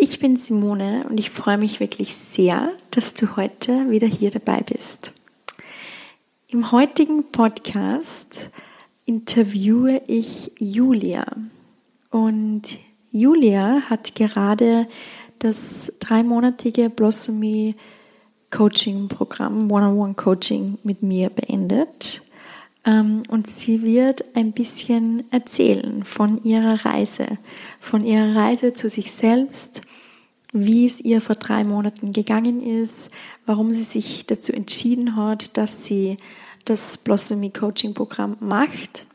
Ich bin Simone und ich freue mich wirklich sehr, dass du heute wieder hier dabei bist. Im heutigen Podcast interviewe ich Julia und Julia hat gerade das dreimonatige Blossomy Coaching Programm, One-on-One Coaching mit mir beendet. Ähm, und sie wird ein bisschen erzählen von ihrer Reise, von ihrer Reise zu sich selbst, wie es ihr vor drei Monaten gegangen ist, warum sie sich dazu entschieden hat, dass sie das Blossomy Coaching Programm macht,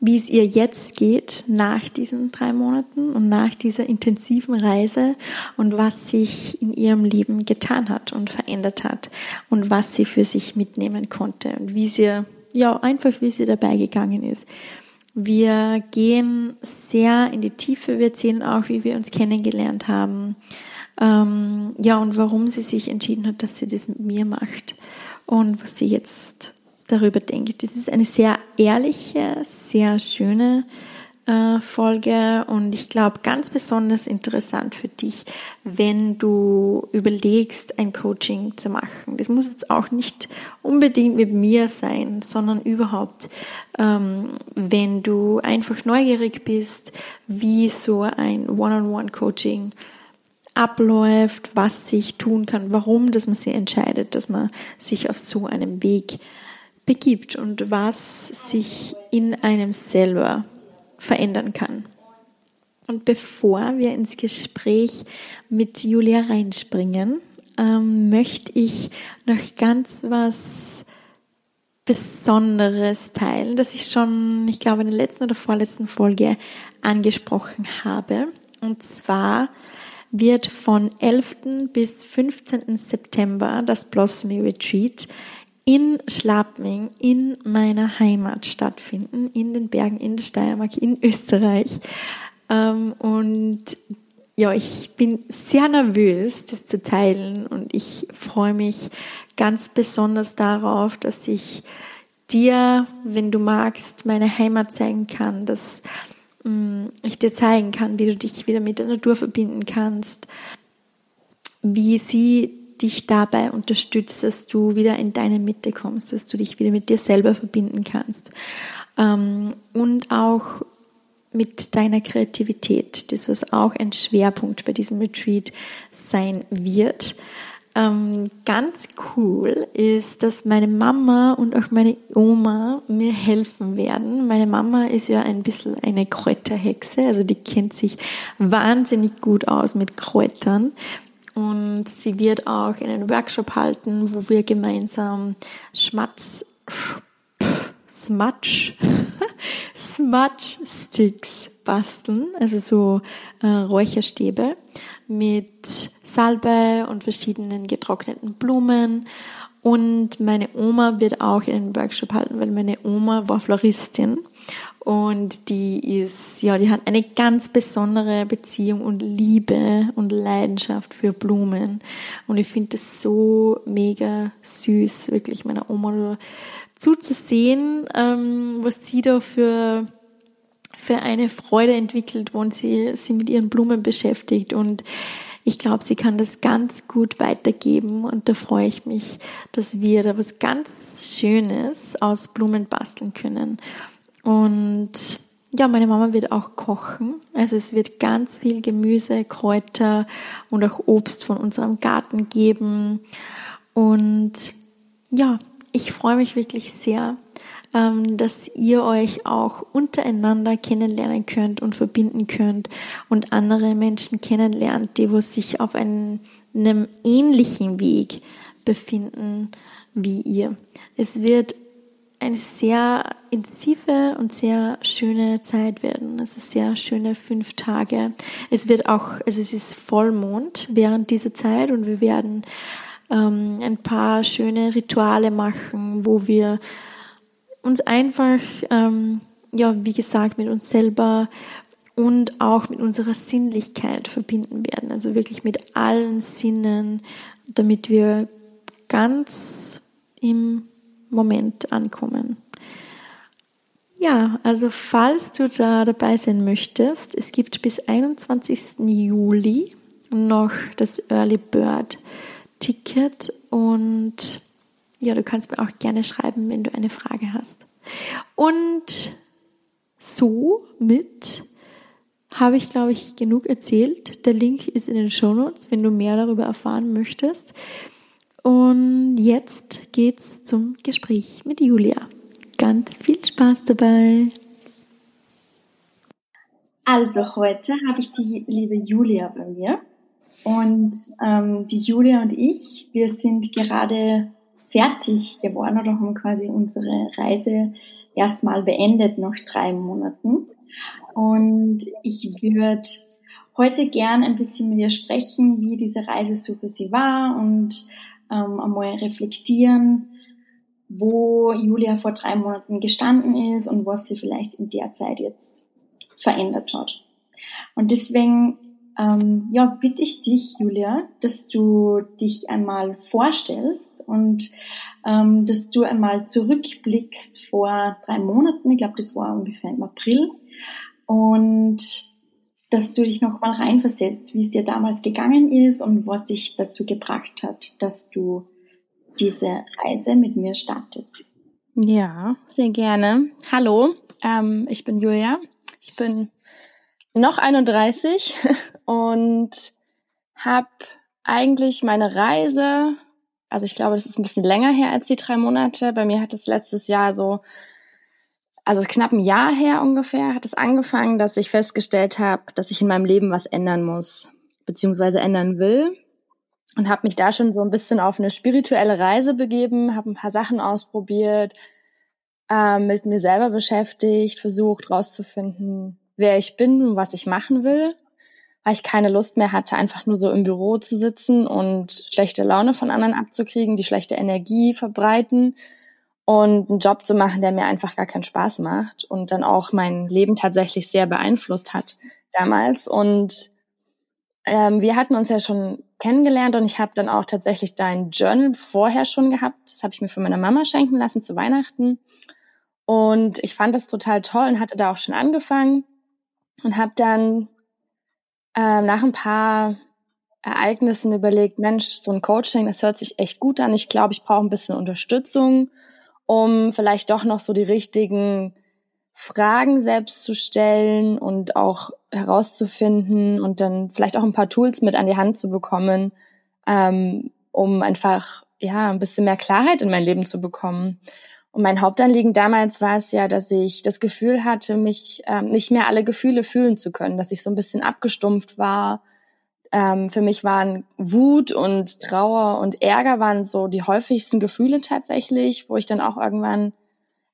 wie es ihr jetzt geht nach diesen drei Monaten und nach dieser intensiven Reise und was sich in ihrem Leben getan hat und verändert hat und was sie für sich mitnehmen konnte und wie sie, ja, einfach wie sie dabei gegangen ist. Wir gehen sehr in die Tiefe. Wir erzählen auch, wie wir uns kennengelernt haben. Ähm, ja, und warum sie sich entschieden hat, dass sie das mit mir macht und was sie jetzt darüber denkt. Das ist eine sehr ehrliche, sehr schöne äh, Folge und ich glaube ganz besonders interessant für dich, wenn du überlegst, ein Coaching zu machen. Das muss jetzt auch nicht unbedingt mit mir sein, sondern überhaupt, ähm, wenn du einfach neugierig bist, wie so ein One-on-One-Coaching abläuft, was sich tun kann, warum, dass man sich entscheidet, dass man sich auf so einem Weg begibt und was sich in einem selber verändern kann. Und bevor wir ins Gespräch mit Julia reinspringen, ähm, möchte ich noch ganz was Besonderes teilen, das ich schon, ich glaube, in der letzten oder vorletzten Folge angesprochen habe. Und zwar wird von 11. bis 15. September das Blossomy Retreat in Schlappming, in meiner Heimat stattfinden, in den Bergen, in der Steiermark, in Österreich. Ähm, und ja, ich bin sehr nervös, das zu teilen und ich freue mich ganz besonders darauf, dass ich dir, wenn du magst, meine Heimat zeigen kann, dass mm, ich dir zeigen kann, wie du dich wieder mit der Natur verbinden kannst, wie sie dich dabei unterstützt, dass du wieder in deine Mitte kommst, dass du dich wieder mit dir selber verbinden kannst. Ähm, und auch mit deiner Kreativität, das was auch ein Schwerpunkt bei diesem Retreat sein wird. Ähm, ganz cool ist, dass meine Mama und auch meine Oma mir helfen werden. Meine Mama ist ja ein bisschen eine Kräuterhexe, also die kennt sich wahnsinnig gut aus mit Kräutern und sie wird auch einen Workshop halten, wo wir gemeinsam Schmatz, Smudge, Smudge Sticks basteln, also so äh, Räucherstäbe mit Salbei und verschiedenen getrockneten Blumen. Und meine Oma wird auch einen Workshop halten, weil meine Oma war Floristin und die ist, ja, die hat eine ganz besondere Beziehung und Liebe und Leidenschaft für Blumen. Und ich finde das so mega süß, wirklich meiner Oma zuzusehen, ähm, was sie da für, für eine Freude entwickelt, wenn sie sie mit ihren Blumen beschäftigt. Und ich glaube, sie kann das ganz gut weitergeben und da freue ich mich, dass wir da was ganz Schönes aus Blumen basteln können. Und ja, meine Mama wird auch kochen. Also es wird ganz viel Gemüse, Kräuter und auch Obst von unserem Garten geben. Und ja, ich freue mich wirklich sehr, ähm, dass ihr euch auch untereinander kennenlernen könnt und verbinden könnt und andere Menschen kennenlernt, die wo sich auf einem, einem ähnlichen Weg befinden wie ihr. Es wird eine sehr intensive und sehr schöne Zeit werden. Es ist sehr schöne fünf Tage. Es wird auch, also es ist Vollmond während dieser Zeit und wir werden ähm, ein paar schöne Rituale machen, wo wir uns einfach, ähm, ja, wie gesagt, mit uns selber und auch mit unserer Sinnlichkeit verbinden werden. Also wirklich mit allen Sinnen, damit wir ganz im Moment ankommen. Ja, also falls du da dabei sein möchtest, es gibt bis 21. Juli noch das Early Bird Ticket und ja, du kannst mir auch gerne schreiben, wenn du eine Frage hast. Und so mit habe ich, glaube ich, genug erzählt. Der Link ist in den Show Notes, wenn du mehr darüber erfahren möchtest. Und jetzt geht's zum Gespräch mit Julia. Ganz viel Spaß dabei. Also heute habe ich die liebe Julia bei mir. Und ähm, die Julia und ich, wir sind gerade fertig geworden oder haben quasi unsere Reise erstmal beendet nach drei Monaten. Und ich würde heute gern ein bisschen mit ihr sprechen, wie diese Reise so für sie war und ähm, einmal reflektieren, wo Julia vor drei Monaten gestanden ist und was sie vielleicht in der Zeit jetzt verändert hat. Und deswegen ähm, ja, bitte ich dich, Julia, dass du dich einmal vorstellst und ähm, dass du einmal zurückblickst vor drei Monaten, ich glaube, das war ungefähr im April, und dass du dich nochmal reinversetzt, wie es dir damals gegangen ist und was dich dazu gebracht hat, dass du diese Reise mit mir startest. Ja, sehr gerne. Hallo, ähm, ich bin Julia. Ich bin noch 31 und habe eigentlich meine Reise, also ich glaube, das ist ein bisschen länger her als die drei Monate. Bei mir hat es letztes Jahr so also knapp ein Jahr her ungefähr hat es angefangen, dass ich festgestellt habe, dass ich in meinem Leben was ändern muss, beziehungsweise ändern will. Und habe mich da schon so ein bisschen auf eine spirituelle Reise begeben, habe ein paar Sachen ausprobiert, äh, mit mir selber beschäftigt, versucht rauszufinden, wer ich bin und was ich machen will, weil ich keine Lust mehr hatte, einfach nur so im Büro zu sitzen und schlechte Laune von anderen abzukriegen, die schlechte Energie verbreiten und einen Job zu machen, der mir einfach gar keinen Spaß macht und dann auch mein Leben tatsächlich sehr beeinflusst hat damals. Und ähm, wir hatten uns ja schon kennengelernt und ich habe dann auch tatsächlich dein Journal vorher schon gehabt. Das habe ich mir von meiner Mama schenken lassen zu Weihnachten. Und ich fand das total toll und hatte da auch schon angefangen und habe dann äh, nach ein paar Ereignissen überlegt, Mensch, so ein Coaching, das hört sich echt gut an. Ich glaube, ich brauche ein bisschen Unterstützung um vielleicht doch noch so die richtigen Fragen selbst zu stellen und auch herauszufinden und dann vielleicht auch ein paar Tools mit an die Hand zu bekommen, ähm, um einfach ja ein bisschen mehr Klarheit in mein Leben zu bekommen. Und mein Hauptanliegen damals war es ja, dass ich das Gefühl hatte, mich ähm, nicht mehr alle Gefühle fühlen zu können, dass ich so ein bisschen abgestumpft war, ähm, für mich waren Wut und Trauer und Ärger waren so die häufigsten Gefühle tatsächlich, wo ich dann auch irgendwann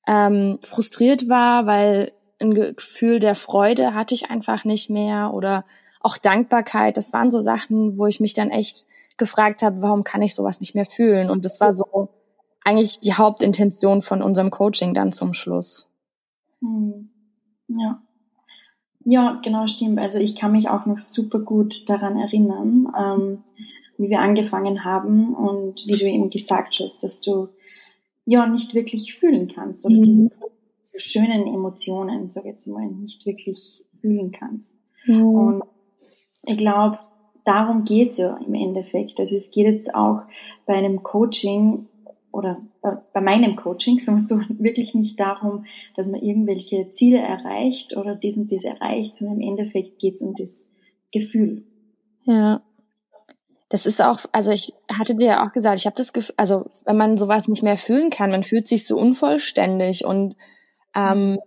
ähm, frustriert war, weil ein Gefühl der Freude hatte ich einfach nicht mehr oder auch Dankbarkeit. Das waren so Sachen, wo ich mich dann echt gefragt habe, warum kann ich sowas nicht mehr fühlen? Und das war so eigentlich die Hauptintention von unserem Coaching dann zum Schluss. Hm. Ja. Ja, genau, stimmt. Also ich kann mich auch noch super gut daran erinnern, ähm, wie wir angefangen haben und wie du eben gesagt hast, dass du ja nicht wirklich fühlen kannst oder mhm. diese schönen Emotionen, sag jetzt mal, nicht wirklich fühlen kannst. Mhm. Und ich glaube, darum geht's ja im Endeffekt. Also es geht jetzt auch bei einem Coaching oder bei meinem Coaching, sagen wir so, wirklich nicht darum, dass man irgendwelche Ziele erreicht oder dies und dies erreicht, sondern im Endeffekt geht es um das Gefühl. Ja. Das ist auch, also ich hatte dir ja auch gesagt, ich habe das Gefühl, also wenn man sowas nicht mehr fühlen kann, man fühlt sich so unvollständig und ähm,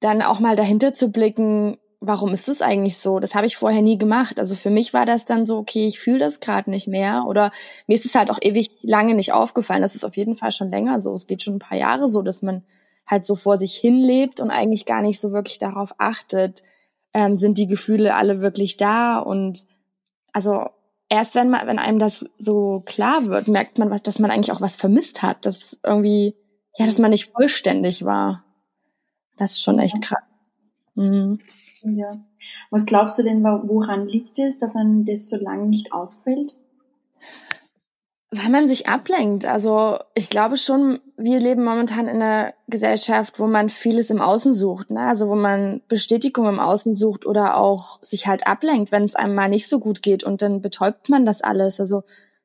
dann auch mal dahinter zu blicken, warum ist das eigentlich so? Das habe ich vorher nie gemacht. Also für mich war das dann so, okay, ich fühle das gerade nicht mehr. Oder mir ist es halt auch ewig lange nicht aufgefallen. Das ist auf jeden Fall schon länger so. Es geht schon ein paar Jahre so, dass man halt so vor sich hin lebt und eigentlich gar nicht so wirklich darauf achtet, ähm, sind die Gefühle alle wirklich da und also erst wenn man, wenn einem das so klar wird, merkt man was, dass man eigentlich auch was vermisst hat, dass irgendwie, ja, dass man nicht vollständig war. Das ist schon echt krass. Mhm. Ja. Was glaubst du denn, woran liegt es, dass man das so lange nicht auffällt? weil man sich ablenkt. Also ich glaube schon, wir leben momentan in einer Gesellschaft, wo man vieles im Außen sucht, ne? also wo man Bestätigung im Außen sucht oder auch sich halt ablenkt, wenn es einem mal nicht so gut geht und dann betäubt man das alles. Also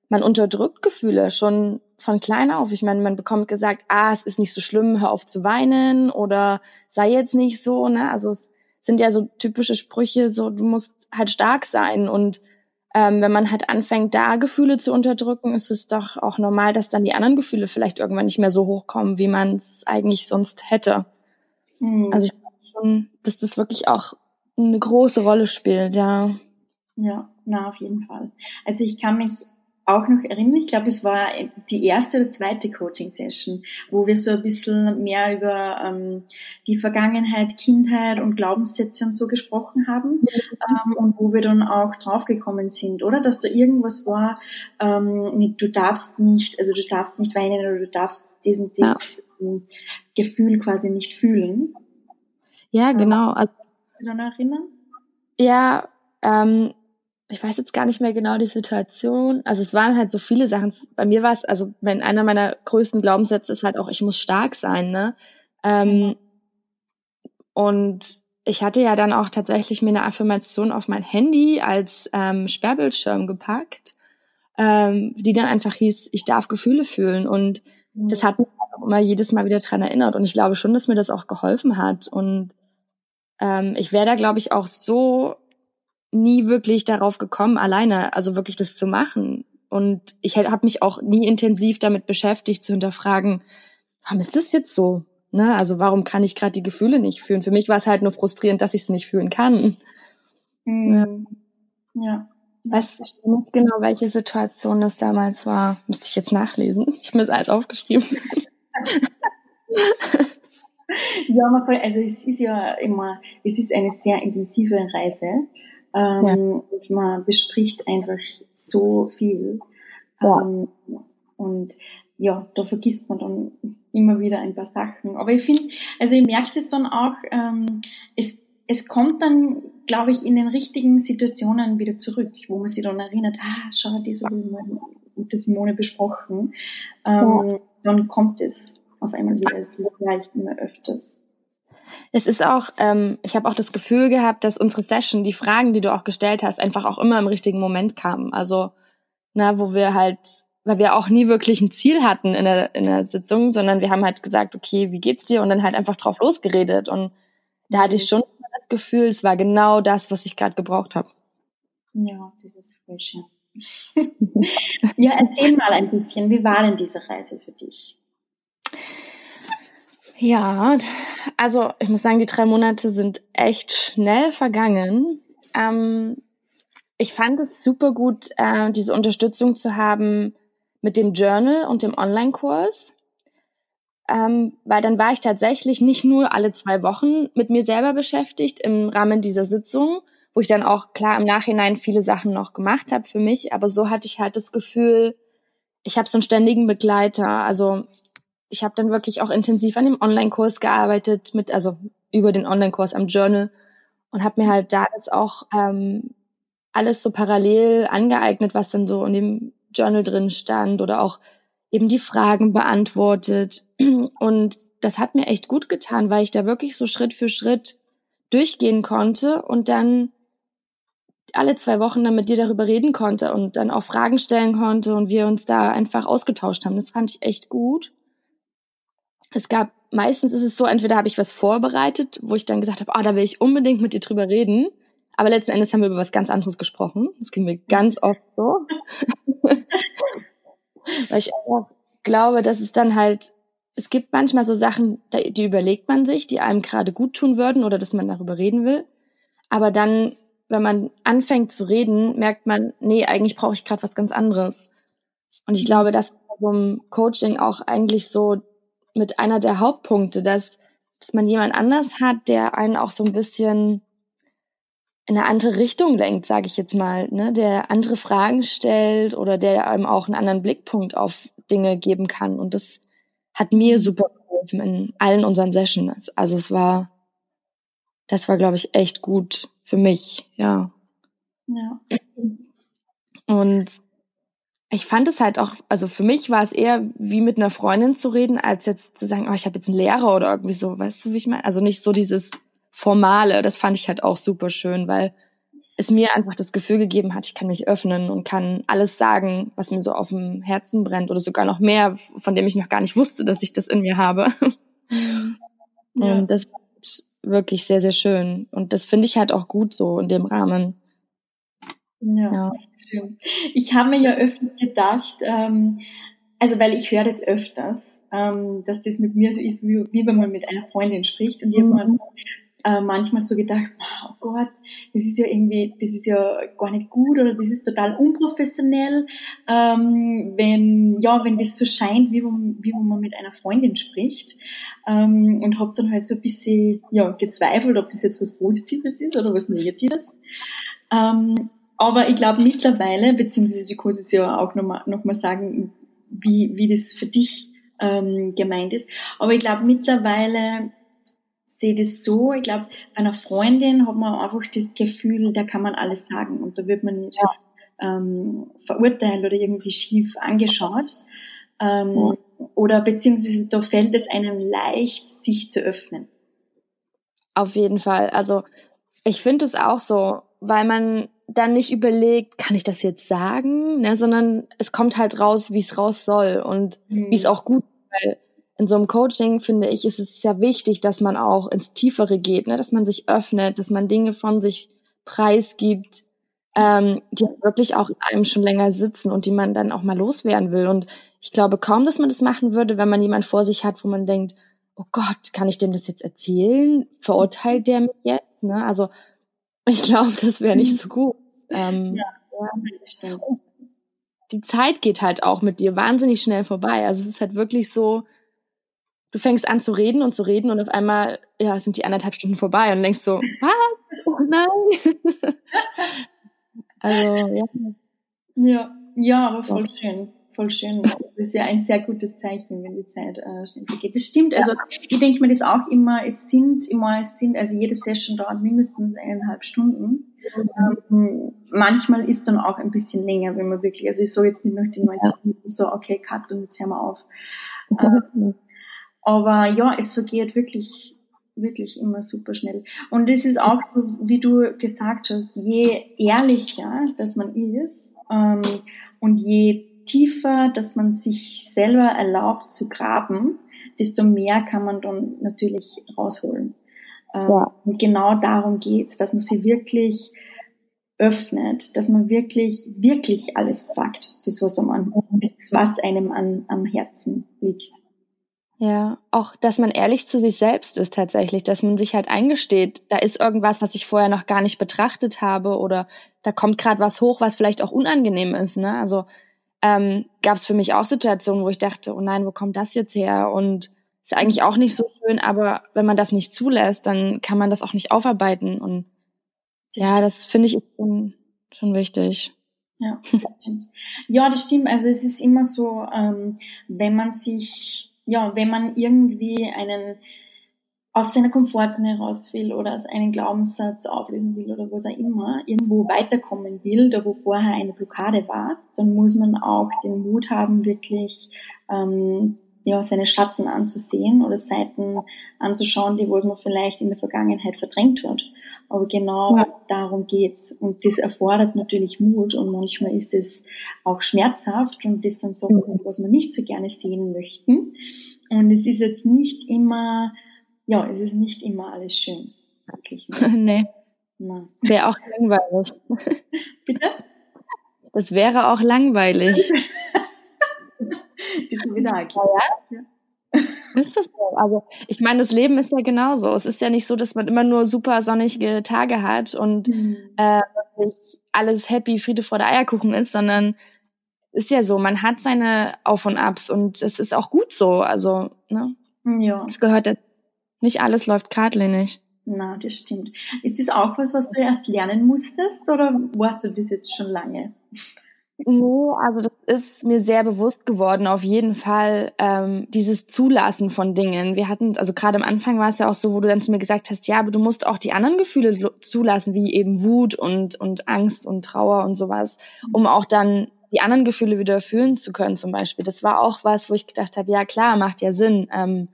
man unterdrückt Gefühle schon von klein auf. Ich meine, man bekommt gesagt, ah, es ist nicht so schlimm, hör auf zu weinen oder sei jetzt nicht so. Ne? Also es sind ja so typische Sprüche, so du musst halt stark sein und ähm, wenn man halt anfängt, da Gefühle zu unterdrücken, ist es doch auch normal, dass dann die anderen Gefühle vielleicht irgendwann nicht mehr so hochkommen, wie man es eigentlich sonst hätte. Mhm. Also ich glaube schon, dass das wirklich auch eine große Rolle spielt, ja. Ja, na, auf jeden Fall. Also ich kann mich auch noch erinnern, ich glaube, es war die erste oder zweite Coaching-Session, wo wir so ein bisschen mehr über ähm, die Vergangenheit, Kindheit und Glaubenssätze und so gesprochen haben ähm, und wo wir dann auch draufgekommen sind, oder? Dass da irgendwas war ähm, mit du darfst nicht, also du darfst nicht weinen oder du darfst diesen dieses ja. Gefühl quasi nicht fühlen. Ja, genau. Kannst du dich daran erinnern? Ja, ähm, ich weiß jetzt gar nicht mehr genau die Situation. Also es waren halt so viele Sachen. Bei mir war es, also wenn einer meiner größten Glaubenssätze ist halt auch, ich muss stark sein, ne? Ähm. Und ich hatte ja dann auch tatsächlich mir eine Affirmation auf mein Handy als ähm, Sperrbildschirm gepackt, ähm, die dann einfach hieß, ich darf Gefühle fühlen. Und mhm. das hat mich auch immer jedes Mal wieder dran erinnert. Und ich glaube schon, dass mir das auch geholfen hat. Und ähm, ich wäre da, glaube ich, auch so nie wirklich darauf gekommen, alleine, also wirklich das zu machen. Und ich habe mich auch nie intensiv damit beschäftigt, zu hinterfragen, warum ist das jetzt so? Ne? Also warum kann ich gerade die Gefühle nicht fühlen? Für mich war es halt nur frustrierend, dass ich es nicht fühlen kann. Mhm. Ja. ja. Weißt du nicht genau, welche Situation das damals war? Müsste ich jetzt nachlesen. Ich habe mir das alles aufgeschrieben. ja, also es ist ja immer, es ist eine sehr intensive Reise. Ähm, ja. Und man bespricht einfach so viel. Ja. Ähm, und ja, da vergisst man dann immer wieder ein paar Sachen. Aber ich finde, also ich merke das dann auch, ähm, es, es kommt dann, glaube ich, in den richtigen Situationen wieder zurück, wo man sich dann erinnert, ah, schau, das habe ich das Simone besprochen. Ähm, ja. Dann kommt es auf einmal wieder, es ist vielleicht immer öfters. Es ist auch, ähm, ich habe auch das Gefühl gehabt, dass unsere Session, die Fragen, die du auch gestellt hast, einfach auch immer im richtigen Moment kamen. Also, na, wo wir halt, weil wir auch nie wirklich ein Ziel hatten in der, in der Sitzung, sondern wir haben halt gesagt, okay, wie geht's dir? Und dann halt einfach drauf losgeredet. Und da hatte ich mhm. schon das Gefühl, es war genau das, was ich gerade gebraucht habe. Ja, das ist schön. ja, erzähl mal ein bisschen, wie war denn diese Reise für dich? Ja, also ich muss sagen, die drei Monate sind echt schnell vergangen. Ähm, ich fand es super gut, äh, diese Unterstützung zu haben mit dem Journal und dem Online-Kurs. Ähm, weil dann war ich tatsächlich nicht nur alle zwei Wochen mit mir selber beschäftigt im Rahmen dieser Sitzung, wo ich dann auch klar im Nachhinein viele Sachen noch gemacht habe für mich, aber so hatte ich halt das Gefühl, ich habe so einen ständigen Begleiter. Also ich habe dann wirklich auch intensiv an dem Online-Kurs gearbeitet, mit, also über den Online-Kurs am Journal und habe mir halt da jetzt auch ähm, alles so parallel angeeignet, was dann so in dem Journal drin stand oder auch eben die Fragen beantwortet. Und das hat mir echt gut getan, weil ich da wirklich so Schritt für Schritt durchgehen konnte und dann alle zwei Wochen dann mit dir darüber reden konnte und dann auch Fragen stellen konnte und wir uns da einfach ausgetauscht haben. Das fand ich echt gut es gab, meistens ist es so, entweder habe ich was vorbereitet, wo ich dann gesagt habe, ah, oh, da will ich unbedingt mit dir drüber reden. Aber letzten Endes haben wir über was ganz anderes gesprochen. Das ging mir ganz oft so. Weil ich auch glaube, dass es dann halt, es gibt manchmal so Sachen, die überlegt man sich, die einem gerade gut tun würden oder dass man darüber reden will. Aber dann, wenn man anfängt zu reden, merkt man, nee, eigentlich brauche ich gerade was ganz anderes. Und ich glaube, das ist so ein Coaching auch eigentlich so mit einer der Hauptpunkte, dass, dass man jemand anders hat, der einen auch so ein bisschen in eine andere Richtung lenkt, sage ich jetzt mal, ne? der andere Fragen stellt oder der einem auch einen anderen Blickpunkt auf Dinge geben kann. Und das hat mir super geholfen in allen unseren Sessions. Also es war, das war, glaube ich, echt gut für mich, ja. Ja. Und ich fand es halt auch, also für mich war es eher wie mit einer Freundin zu reden, als jetzt zu sagen, oh, ich habe jetzt einen Lehrer oder irgendwie so, weißt du, wie ich meine? Also nicht so dieses Formale, das fand ich halt auch super schön, weil es mir einfach das Gefühl gegeben hat, ich kann mich öffnen und kann alles sagen, was mir so auf dem Herzen brennt oder sogar noch mehr, von dem ich noch gar nicht wusste, dass ich das in mir habe. Ja. Und das war wirklich sehr, sehr schön. Und das finde ich halt auch gut so in dem Rahmen. Ja. ja. Ich habe mir ja öfters gedacht, ähm, also weil ich höre das öfters, ähm, dass das mit mir so ist, wie, wie wenn man mit einer Freundin spricht und mhm. jemand äh, manchmal so gedacht, oh Gott, das ist ja irgendwie, das ist ja gar nicht gut oder das ist total unprofessionell, ähm, wenn, ja, wenn das so scheint, wie, wie wenn man mit einer Freundin spricht. Ähm, und habe dann halt so ein bisschen, ja, gezweifelt, ob das jetzt was Positives ist oder was Negatives. Ähm, aber ich glaube mittlerweile, beziehungsweise ich kann es ja auch nochmal noch mal sagen, wie, wie das für dich ähm, gemeint ist. Aber ich glaube mittlerweile sehe das so, ich glaube, bei einer Freundin hat man einfach das Gefühl, da kann man alles sagen und da wird man nicht ähm, verurteilt oder irgendwie schief angeschaut. Ähm, ja. Oder beziehungsweise da fällt es einem leicht, sich zu öffnen. Auf jeden Fall. Also ich finde es auch so, weil man dann nicht überlegt, kann ich das jetzt sagen, ne, sondern es kommt halt raus, wie es raus soll und mhm. wie es auch gut, weil in so einem Coaching finde ich, ist es sehr wichtig, dass man auch ins Tiefere geht, ne? dass man sich öffnet, dass man Dinge von sich preisgibt, ähm, die wirklich auch in einem schon länger sitzen und die man dann auch mal loswerden will. Und ich glaube kaum, dass man das machen würde, wenn man jemand vor sich hat, wo man denkt, oh Gott, kann ich dem das jetzt erzählen? Verurteilt der mich jetzt? Ne? Also ich glaube, das wäre nicht so gut. Ähm, ja, ja. Die Zeit geht halt auch mit dir wahnsinnig schnell vorbei. Also es ist halt wirklich so, du fängst an zu reden und zu reden und auf einmal, ja, sind die anderthalb Stunden vorbei und denkst so, was? Oh nein. also, ja. Ja, ja, aber voll schön. Voll schön. Das ist ja ein sehr gutes Zeichen, wenn die Zeit äh, schnell vergeht. Das stimmt. Also ich denke mir das auch immer, es sind immer, es sind, also jede Session dauert mindestens eineinhalb Stunden. Ähm, manchmal ist dann auch ein bisschen länger, wenn man wirklich, also ich so jetzt nicht nach den 90 Minuten so, okay, cut und jetzt hören wir auf. Ähm, aber ja, es vergeht wirklich, wirklich immer super schnell. Und es ist auch so, wie du gesagt hast, je ehrlicher, dass man ist ähm, und je tiefer, dass man sich selber erlaubt zu graben, desto mehr kann man dann natürlich rausholen. Ähm, ja. Und genau darum geht's, dass man sie wirklich öffnet, dass man wirklich, wirklich alles sagt, das was, einem, was einem an, am Herzen liegt. Ja, auch, dass man ehrlich zu sich selbst ist tatsächlich, dass man sich halt eingesteht, da ist irgendwas, was ich vorher noch gar nicht betrachtet habe oder da kommt gerade was hoch, was vielleicht auch unangenehm ist. Ne? Also ähm, gab es für mich auch Situationen, wo ich dachte, oh nein, wo kommt das jetzt her? Und ist eigentlich auch nicht so schön, aber wenn man das nicht zulässt, dann kann man das auch nicht aufarbeiten. Und ja, das finde ich schon, schon wichtig. Ja, ja, das stimmt. Also es ist immer so, ähm, wenn man sich ja, wenn man irgendwie einen aus seiner Komfortzone raus will oder aus einem Glaubenssatz auflösen will oder was auch immer, irgendwo weiterkommen will, da wo vorher eine Blockade war, dann muss man auch den Mut haben, wirklich ähm, ja, seine Schatten anzusehen oder Seiten anzuschauen, die wo man vielleicht in der Vergangenheit verdrängt hat. Aber genau ja. darum geht's. Und das erfordert natürlich Mut und manchmal ist es auch schmerzhaft und das sind Sachen, mhm. was man nicht so gerne sehen möchten. Und es ist jetzt nicht immer, ja, es ist nicht immer alles schön. Wirklich. nee. Nein. Wäre auch langweilig. Bitte? Das wäre auch langweilig. die sind wieder klar. Ja? ist das so? Also, ich meine, das Leben ist ja genauso. Es ist ja nicht so, dass man immer nur super sonnige Tage hat und mhm. äh, alles happy, Friede vor der Eierkuchen ist, sondern es ist ja so, man hat seine Auf und Abs und es ist auch gut so. Also, ne? Ja. Es gehört, nicht alles läuft geradlinig. Na, das stimmt. Ist das auch was, was du erst lernen musstest oder warst du das jetzt schon lange? Nee, also das ist mir sehr bewusst geworden, auf jeden Fall, ähm, dieses Zulassen von Dingen. Wir hatten, also gerade am Anfang war es ja auch so, wo du dann zu mir gesagt hast, ja, aber du musst auch die anderen Gefühle zulassen, wie eben Wut und, und Angst und Trauer und sowas, um auch dann die anderen Gefühle wieder fühlen zu können, zum Beispiel. Das war auch was, wo ich gedacht habe, ja klar, macht ja Sinn. Ähm,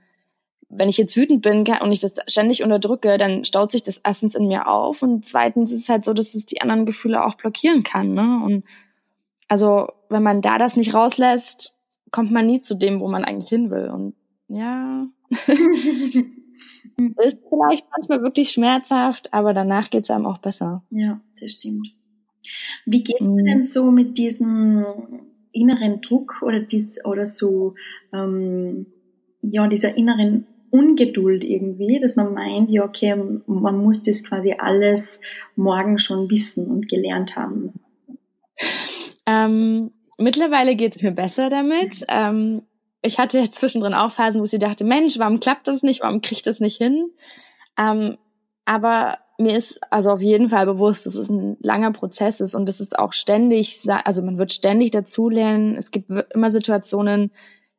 wenn ich jetzt wütend bin und ich das ständig unterdrücke, dann staut sich das erstens in mir auf und zweitens ist es halt so, dass es die anderen Gefühle auch blockieren kann. Ne? Und also wenn man da das nicht rauslässt, kommt man nie zu dem, wo man eigentlich hin will. Und ja, ist vielleicht manchmal wirklich schmerzhaft, aber danach geht es einem auch besser. Ja, das stimmt. Wie geht man mhm. denn so mit diesem inneren Druck oder dies oder so ähm, ja dieser inneren Ungeduld irgendwie, dass man meint, ja okay, man muss das quasi alles morgen schon wissen und gelernt haben. Ähm, mittlerweile geht es mir besser damit. Ähm, ich hatte ja zwischendrin auch Phasen, wo ich dachte, Mensch, warum klappt das nicht? Warum kriegt das nicht hin? Ähm, aber mir ist also auf jeden Fall bewusst, dass es ein langer Prozess ist und es ist auch ständig, also man wird ständig dazulernen. Es gibt immer Situationen,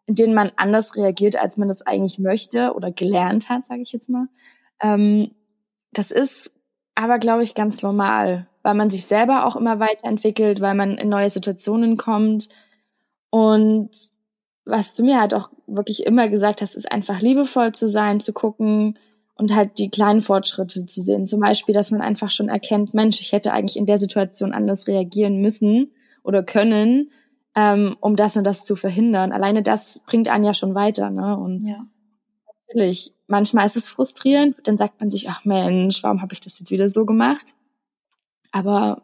in denen man anders reagiert, als man das eigentlich möchte oder gelernt hat, sage ich jetzt mal. Ähm, das ist aber, glaube ich, ganz normal weil man sich selber auch immer weiterentwickelt, weil man in neue Situationen kommt. Und was du mir halt auch wirklich immer gesagt hast, ist einfach liebevoll zu sein, zu gucken und halt die kleinen Fortschritte zu sehen. Zum Beispiel, dass man einfach schon erkennt, Mensch, ich hätte eigentlich in der Situation anders reagieren müssen oder können, ähm, um das und das zu verhindern. Alleine das bringt einen ja schon weiter. Ne? Und ja. natürlich, manchmal ist es frustrierend, dann sagt man sich, ach Mensch, warum habe ich das jetzt wieder so gemacht? Aber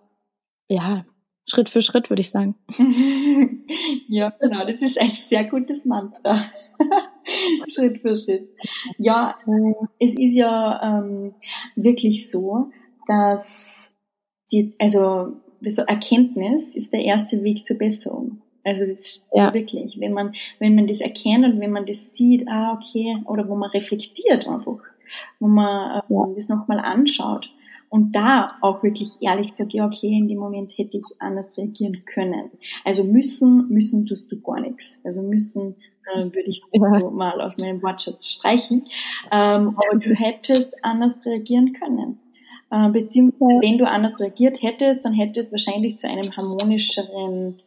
ja, Schritt für Schritt würde ich sagen. ja, genau, das ist ein sehr gutes Mantra. Schritt für Schritt. Ja, es ist ja ähm, wirklich so, dass die, also so Erkenntnis ist der erste Weg zur Besserung. Also das ja. wirklich, wenn man, wenn man das erkennt und wenn man das sieht, ah okay, oder wo man reflektiert einfach, wo man äh, ja. das nochmal anschaut und da auch wirklich ehrlich sagt, ja, okay, in dem Moment hätte ich anders reagieren können. Also müssen, müssen tust du gar nichts. Also müssen äh, würde ich so mal aus meinem Wortschatz streichen. Ähm, aber du hättest anders reagieren können. Äh, beziehungsweise wenn du anders reagiert hättest, dann hätte es wahrscheinlich zu einem harmonischeren,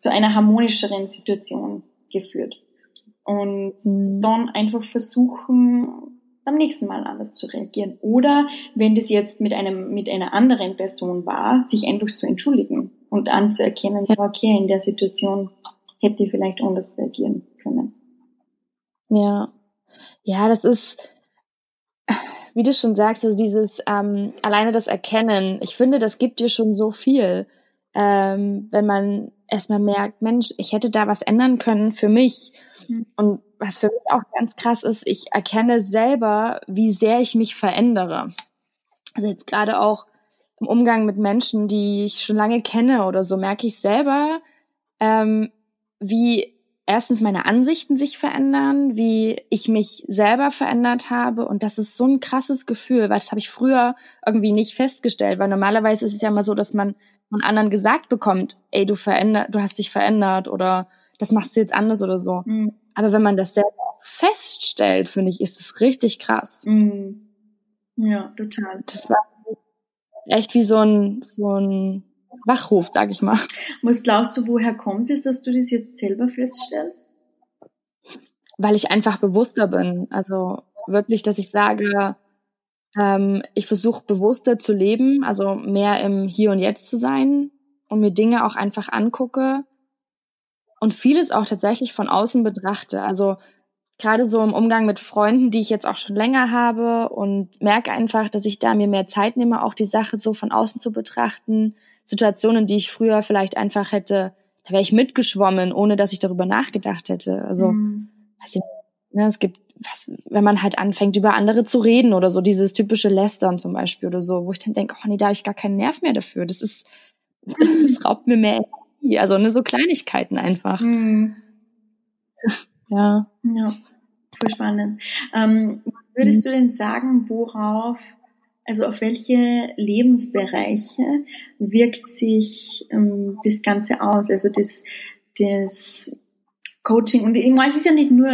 zu einer harmonischeren Situation geführt. Und mhm. dann einfach versuchen, beim nächsten Mal anders zu reagieren. Oder wenn das jetzt mit einem, mit einer anderen Person war, sich einfach zu entschuldigen und anzuerkennen, okay, in der Situation hätte ich vielleicht anders reagieren können. Ja. Ja, das ist, wie du schon sagst, also dieses ähm, alleine das Erkennen, ich finde, das gibt dir schon so viel, ähm, wenn man erstmal merkt, Mensch, ich hätte da was ändern können für mich. Mhm. Und was für mich auch ganz krass ist, ich erkenne selber, wie sehr ich mich verändere. Also jetzt gerade auch im Umgang mit Menschen, die ich schon lange kenne oder so, merke ich selber, ähm, wie erstens meine Ansichten sich verändern, wie ich mich selber verändert habe. Und das ist so ein krasses Gefühl, weil das habe ich früher irgendwie nicht festgestellt, weil normalerweise ist es ja immer so, dass man von anderen gesagt bekommt, ey, du verändert, du hast dich verändert oder das machst du jetzt anders oder so. Mhm. Aber wenn man das selber feststellt, finde ich, ist es richtig krass. Mhm. Ja, total. Das war echt wie so ein, so ein Wachruf, sag ich mal. Was glaubst du, woher kommt es, dass du das jetzt selber feststellst? Weil ich einfach bewusster bin. Also wirklich, dass ich sage, ähm, ich versuche bewusster zu leben, also mehr im Hier und Jetzt zu sein und mir Dinge auch einfach angucke und vieles auch tatsächlich von außen betrachte. Also gerade so im Umgang mit Freunden, die ich jetzt auch schon länger habe und merke einfach, dass ich da mir mehr Zeit nehme, auch die Sache so von außen zu betrachten. Situationen, die ich früher vielleicht einfach hätte, da wäre ich mitgeschwommen, ohne dass ich darüber nachgedacht hätte. Also, mhm. weiß ich, ne, es gibt, was, wenn man halt anfängt, über andere zu reden oder so, dieses typische Lästern zum Beispiel oder so, wo ich dann denke, oh nee, da habe ich gar keinen Nerv mehr dafür. Das ist, das raubt mir mehr Energie. Also ne, so Kleinigkeiten einfach. Mhm. Ja. Ja, voll spannend. Ähm, würdest mhm. du denn sagen, worauf also auf welche Lebensbereiche wirkt sich ähm, das Ganze aus? Also das, das Coaching, und ich meine, es ist ja nicht nur,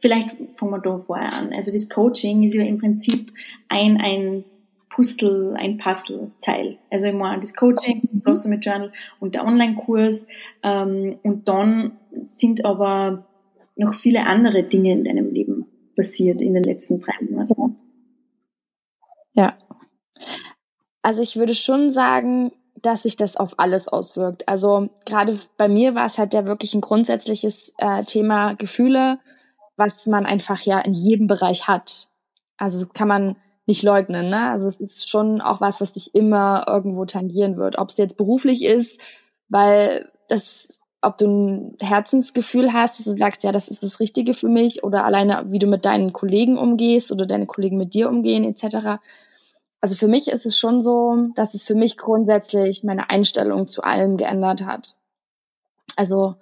vielleicht fangen wir da vorher an. Also das Coaching ist ja im Prinzip ein, ein Puzzle, ein Puzzleteil. Also ich meine, das Coaching, das Blossom Journal und der Online-Kurs. Ähm, und dann sind aber noch viele andere Dinge in deinem Leben passiert in den letzten drei Monaten. Ja. Also ich würde schon sagen, dass sich das auf alles auswirkt. Also gerade bei mir war es halt ja wirklich ein grundsätzliches äh, Thema Gefühle, was man einfach ja in jedem Bereich hat. Also kann man nicht leugnen. Ne? Also es ist schon auch was, was dich immer irgendwo tangieren wird. Ob es jetzt beruflich ist, weil das, ob du ein Herzensgefühl hast, dass du sagst, ja, das ist das Richtige für mich, oder alleine, wie du mit deinen Kollegen umgehst oder deine Kollegen mit dir umgehen, etc also für mich ist es schon so, dass es für mich grundsätzlich meine Einstellung zu allem geändert hat. Also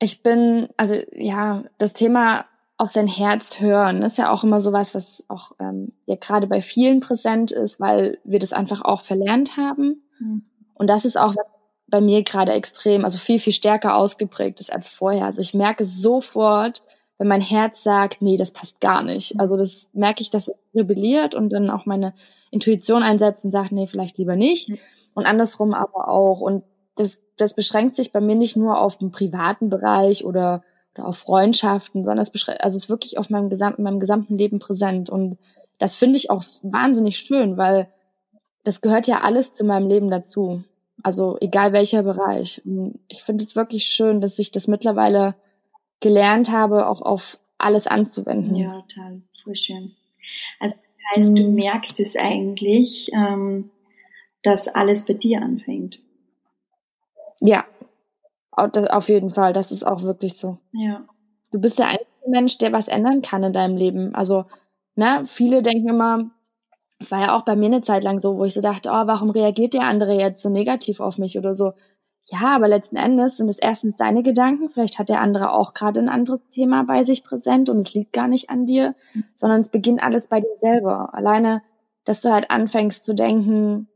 ich bin, also ja, das Thema auf sein Herz hören ist ja auch immer sowas, was auch ähm, ja gerade bei vielen präsent ist, weil wir das einfach auch verlernt haben. Mhm. Und das ist auch bei mir gerade extrem, also viel, viel stärker ausgeprägt ist als vorher. Also ich merke sofort, wenn mein Herz sagt, nee, das passt gar nicht. Also das merke ich, dass es rebelliert und dann auch meine Intuition einsetzt und sagt, nee, vielleicht lieber nicht. Und andersrum aber auch. Und das, das beschränkt sich bei mir nicht nur auf den privaten Bereich oder, oder auf Freundschaften, sondern es beschränkt, also es ist wirklich auf meinem gesamten, meinem gesamten Leben präsent. Und das finde ich auch wahnsinnig schön, weil das gehört ja alles zu meinem Leben dazu. Also egal welcher Bereich. Und ich finde es wirklich schön, dass ich das mittlerweile gelernt habe, auch auf alles anzuwenden. Ja, total. Voll schön. Also heißt, du mhm. merkst es eigentlich, ähm, dass alles bei dir anfängt. Ja, auf jeden Fall. Das ist auch wirklich so. Ja. Du bist der einzige Mensch, der was ändern kann in deinem Leben. Also, ne, viele denken immer, es war ja auch bei mir eine Zeit lang so, wo ich so dachte, oh, warum reagiert der andere jetzt so negativ auf mich oder so? Ja, aber letzten Endes sind es erstens deine Gedanken. Vielleicht hat der andere auch gerade ein anderes Thema bei sich präsent und es liegt gar nicht an dir, mhm. sondern es beginnt alles bei dir selber. Alleine, dass du halt anfängst zu denken,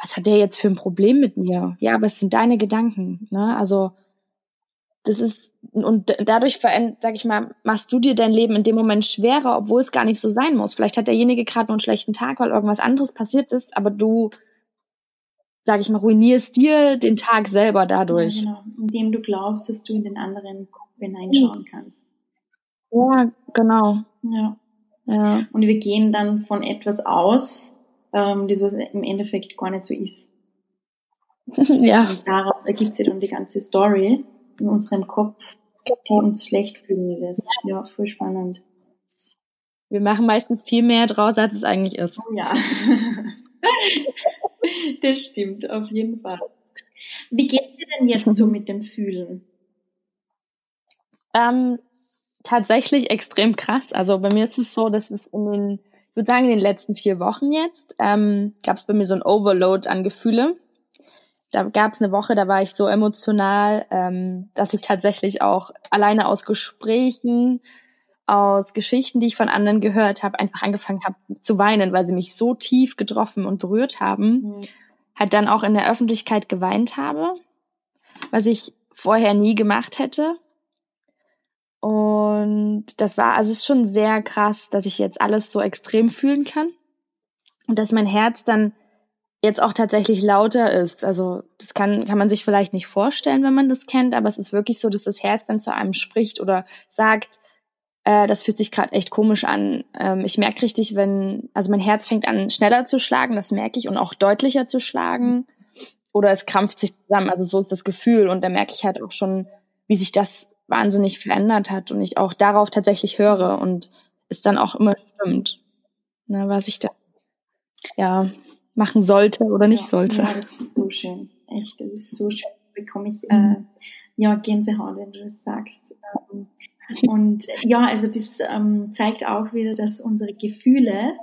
was hat der jetzt für ein Problem mit mir? Ja, aber es sind deine Gedanken. Ne? Also das ist und dadurch sag ich mal, machst du dir dein Leben in dem Moment schwerer, obwohl es gar nicht so sein muss. Vielleicht hat derjenige gerade nur einen schlechten Tag, weil irgendwas anderes passiert ist, aber du sage ich mal, ruinierst dir den Tag selber dadurch. Ja, genau. Indem du glaubst, dass du in den anderen hineinschauen kannst. Ja, genau. Ja. ja. Und wir gehen dann von etwas aus, ähm, das was im Endeffekt gar nicht so ist. ja. Und daraus ergibt sich dann die ganze Story in unserem Kopf, die uns schlecht fühlen lässt. Ja, voll spannend. Wir machen meistens viel mehr draus, als es eigentlich ist. Oh ja. Das stimmt, auf jeden Fall. Wie geht dir denn jetzt so mit dem Fühlen? Ähm, tatsächlich extrem krass. Also bei mir ist es so, dass es in den, ich würde sagen, in den letzten vier Wochen jetzt, ähm, gab es bei mir so ein Overload an Gefühle. Da gab es eine Woche, da war ich so emotional, ähm, dass ich tatsächlich auch alleine aus Gesprächen, aus Geschichten, die ich von anderen gehört habe, einfach angefangen habe zu weinen, weil sie mich so tief getroffen und berührt haben. Mhm. Halt dann auch in der Öffentlichkeit geweint habe, was ich vorher nie gemacht hätte. Und das war, also es ist schon sehr krass, dass ich jetzt alles so extrem fühlen kann. Und dass mein Herz dann jetzt auch tatsächlich lauter ist. Also das kann, kann man sich vielleicht nicht vorstellen, wenn man das kennt, aber es ist wirklich so, dass das Herz dann zu einem spricht oder sagt, äh, das fühlt sich gerade echt komisch an. Ähm, ich merke richtig, wenn, also mein Herz fängt an schneller zu schlagen, das merke ich, und auch deutlicher zu schlagen. Oder es krampft sich zusammen. Also so ist das Gefühl. Und da merke ich halt auch schon, wie sich das wahnsinnig verändert hat und ich auch darauf tatsächlich höre und es dann auch immer stimmt, ne, was ich da ja machen sollte oder nicht ja, sollte. Ja, das ist so schön. Echt, das ist so schön. Da bekomme ich äh, ja Gänsehaut, wenn du das sagst. Ähm, Und ja, also das ähm, zeigt auch wieder, dass unsere Gefühle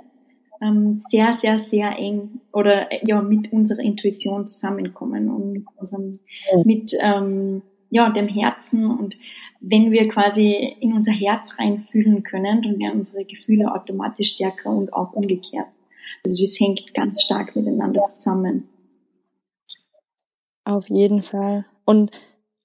ähm, sehr, sehr, sehr eng oder ja mit unserer Intuition zusammenkommen und mit unserem, mit ähm, ja dem Herzen und wenn wir quasi in unser Herz reinfühlen können, dann werden unsere Gefühle automatisch stärker und auch umgekehrt. Also das hängt ganz stark miteinander zusammen. Auf jeden Fall. Und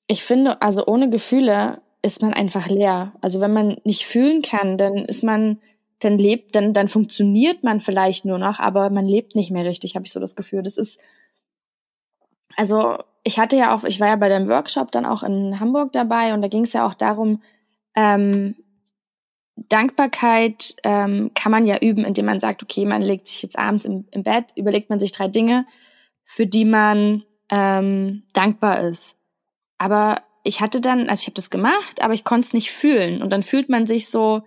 ich finde, also ohne Gefühle ist man einfach leer. Also wenn man nicht fühlen kann, dann ist man, dann lebt, dann, dann funktioniert man vielleicht nur noch, aber man lebt nicht mehr richtig, habe ich so das Gefühl. Das ist, also ich hatte ja auch, ich war ja bei dem Workshop dann auch in Hamburg dabei und da ging es ja auch darum, ähm, Dankbarkeit ähm, kann man ja üben, indem man sagt, okay, man legt sich jetzt abends im, im Bett, überlegt man sich drei Dinge, für die man ähm, dankbar ist. Aber ich hatte dann, also ich habe das gemacht, aber ich konnte es nicht fühlen. Und dann fühlt man sich so,